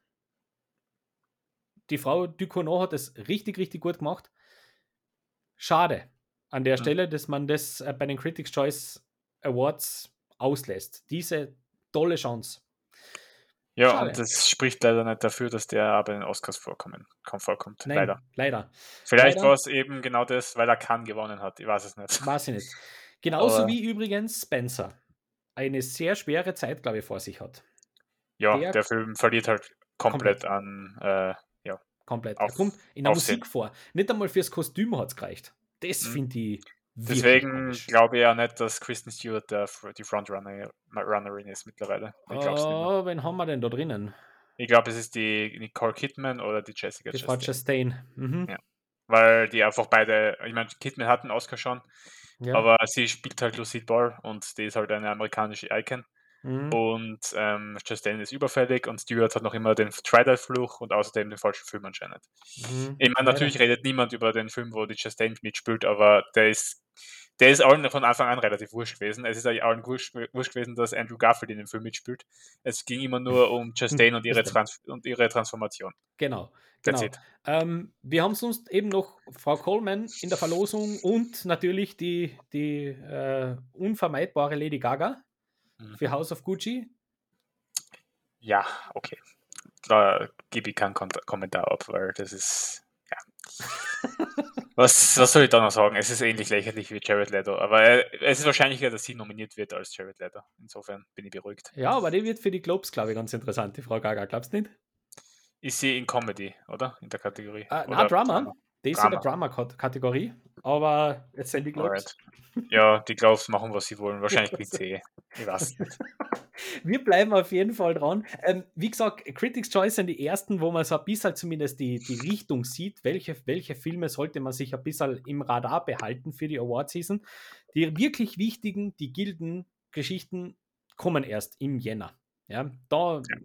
Die Frau Ducournau hat es richtig, richtig gut gemacht. Schade an der
Mhm.
Stelle, dass man das äh, bei den Critics' Choice Awards auslässt. Diese tolle Chance.
ja,
Schade.
und das spricht leider nicht dafür, dass der aber in den Oscars vorkommen, vorkommt.
Nein,
Leider.
leider.
Vielleicht war es eben genau das, weil er Cannes gewonnen hat. Ich weiß es nicht.
Weiß ich nicht. [laughs] Genauso
Aber-
wie übrigens Spencer eine sehr schwere Zeit, glaube ich, vor sich hat.
Ja,
Der-
der, Film verliert halt komplett, an. Äh,
Komplett.
Auf-
er kommt in der. Musik vor. Nicht einmal fürs Kostüm hat es gereicht. Das
Mhm.
finde ich.
deswegen glaube ich ja nicht, dass Kristen Stewart der, die Frontrunner Runnerin ist mittlerweile. Ich.
Oh, wen haben wir denn da drinnen?
Ich glaube, es ist die Nicole Kidman oder die Jessica
Die
Chastain.
Chastain. Mhm.
Ja. Weil die einfach beide, ich meine, Kidman hat einen Oscar schon,
Ja.
aber sie spielt halt Lucille Ball und die ist halt eine amerikanische Icon.
Mhm.
Und ähm, Chastain ist überfällig und Stewart hat noch immer den Twilight-Fluch und außerdem den falschen Film anscheinend.
Mhm.
Ich meine, natürlich redet niemand über den Film, wo die Chastain mitspielt, aber der ist, der ist allen von Anfang an relativ wurscht gewesen. Es ist eigentlich allen wurscht, wurscht gewesen, dass Andrew Garfield in dem Film mitspielt. Es ging immer nur [laughs] um Chastain und ihre, Trans und ihre Transformation.
Genau. Genau. Ähm, wir haben sonst eben noch Frau Coleman in der Verlosung und natürlich die, die äh, unvermeidbare Lady Gaga
Mhm.
für House of Gucci.
Ja, okay. Da gebe ich keinen Kommentar ab, weil das ist. Ja. [laughs] was, was soll ich da noch sagen? Es ist ähnlich lächerlich wie Jared Leto, aber äh, es ist wahrscheinlicher, dass sie nominiert wird als Jared Leto. Insofern bin ich beruhigt.
Ja, aber die wird für die Globes, glaube ich, ganz interessant, die Frau Gaga. Glaubst du nicht?
Ist sie in Comedy, oder? In der Kategorie? Oder
na, Drama. Das in der Drama-Kategorie, aber jetzt sind die Globes.
Ja, die Globes machen, was sie wollen. Wahrscheinlich [laughs] PC. Ich weiß nicht. [laughs]
Wir bleiben auf jeden Fall dran. Ähm, wie gesagt, Critics' Choice sind die ersten, wo man so ein bisschen zumindest die, die Richtung sieht, welche, welche Filme sollte man sich ein bisschen im Radar behalten für die Award-Season. Die wirklich wichtigen, die Gilden-Geschichten kommen erst im Jänner. Ja, da ja.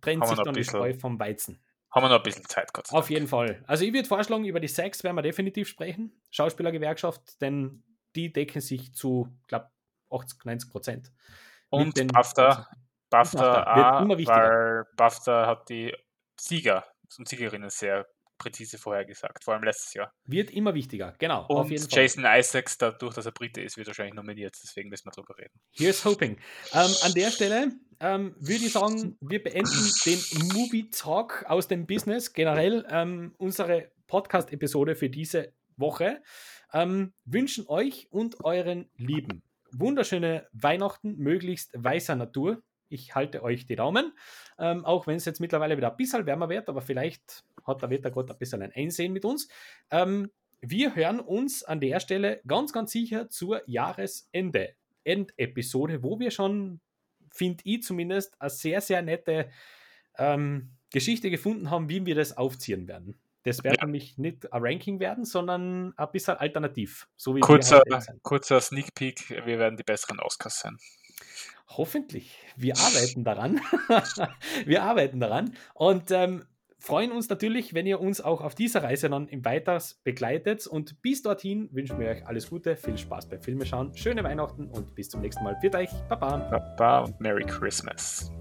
trennt sich dann die Spreu vom Weizen.
Haben wir noch ein bisschen Zeit,
Gott Auf jeden Fall. Also ich würde vorschlagen, über die Sex werden wir definitiv sprechen. Schauspielergewerkschaft, denn die decken sich zu, glaube 80, 90 Prozent.
Und den, BAFTA, BAFTA, BAFTA wird immer wichtiger. weil BAFTA hat die Sieger und Siegerinnen sehr präzise vorhergesagt, vor allem letztes Jahr.
Wird immer wichtiger, genau.
Und Jason Isaacs, dadurch, dass er Brite ist, wird wahrscheinlich nominiert, deswegen müssen wir drüber reden.
Here's hoping. Ähm, an der Stelle ähm, würde ich sagen, wir beenden den Movie Talk aus dem Business, generell ähm, unsere Podcast-Episode für diese Woche. Ähm, wünschen euch und euren Lieben wunderschöne Weihnachten, möglichst weißer Natur. Ich halte euch die Daumen, ähm, auch wenn es jetzt mittlerweile wieder ein bisschen wärmer wird, aber vielleicht hat der Wettergott ein bisschen ein Einsehen mit uns. Ähm, wir hören uns an der Stelle ganz, ganz sicher zur Jahresende. Endepisode, wo wir schon, finde ich zumindest, eine sehr, sehr nette ähm, Geschichte gefunden haben, wie wir das aufziehen werden. Das wird ja. nämlich nicht ein Ranking werden, sondern ein bisschen alternativ. So wie
kurzer, kurzer Sneak Peek, wir werden die besseren Oscars sein.
Hoffentlich. Wir [laughs] arbeiten daran. [laughs] wir arbeiten daran und ähm, freuen uns natürlich, wenn ihr uns auch auf dieser Reise dann im Weiters begleitet. Und bis dorthin wünschen wir euch alles Gute, viel Spaß beim Filmeschauen, schöne Weihnachten und bis zum nächsten Mal. Für euch. Baba.
Baba und Merry Christmas.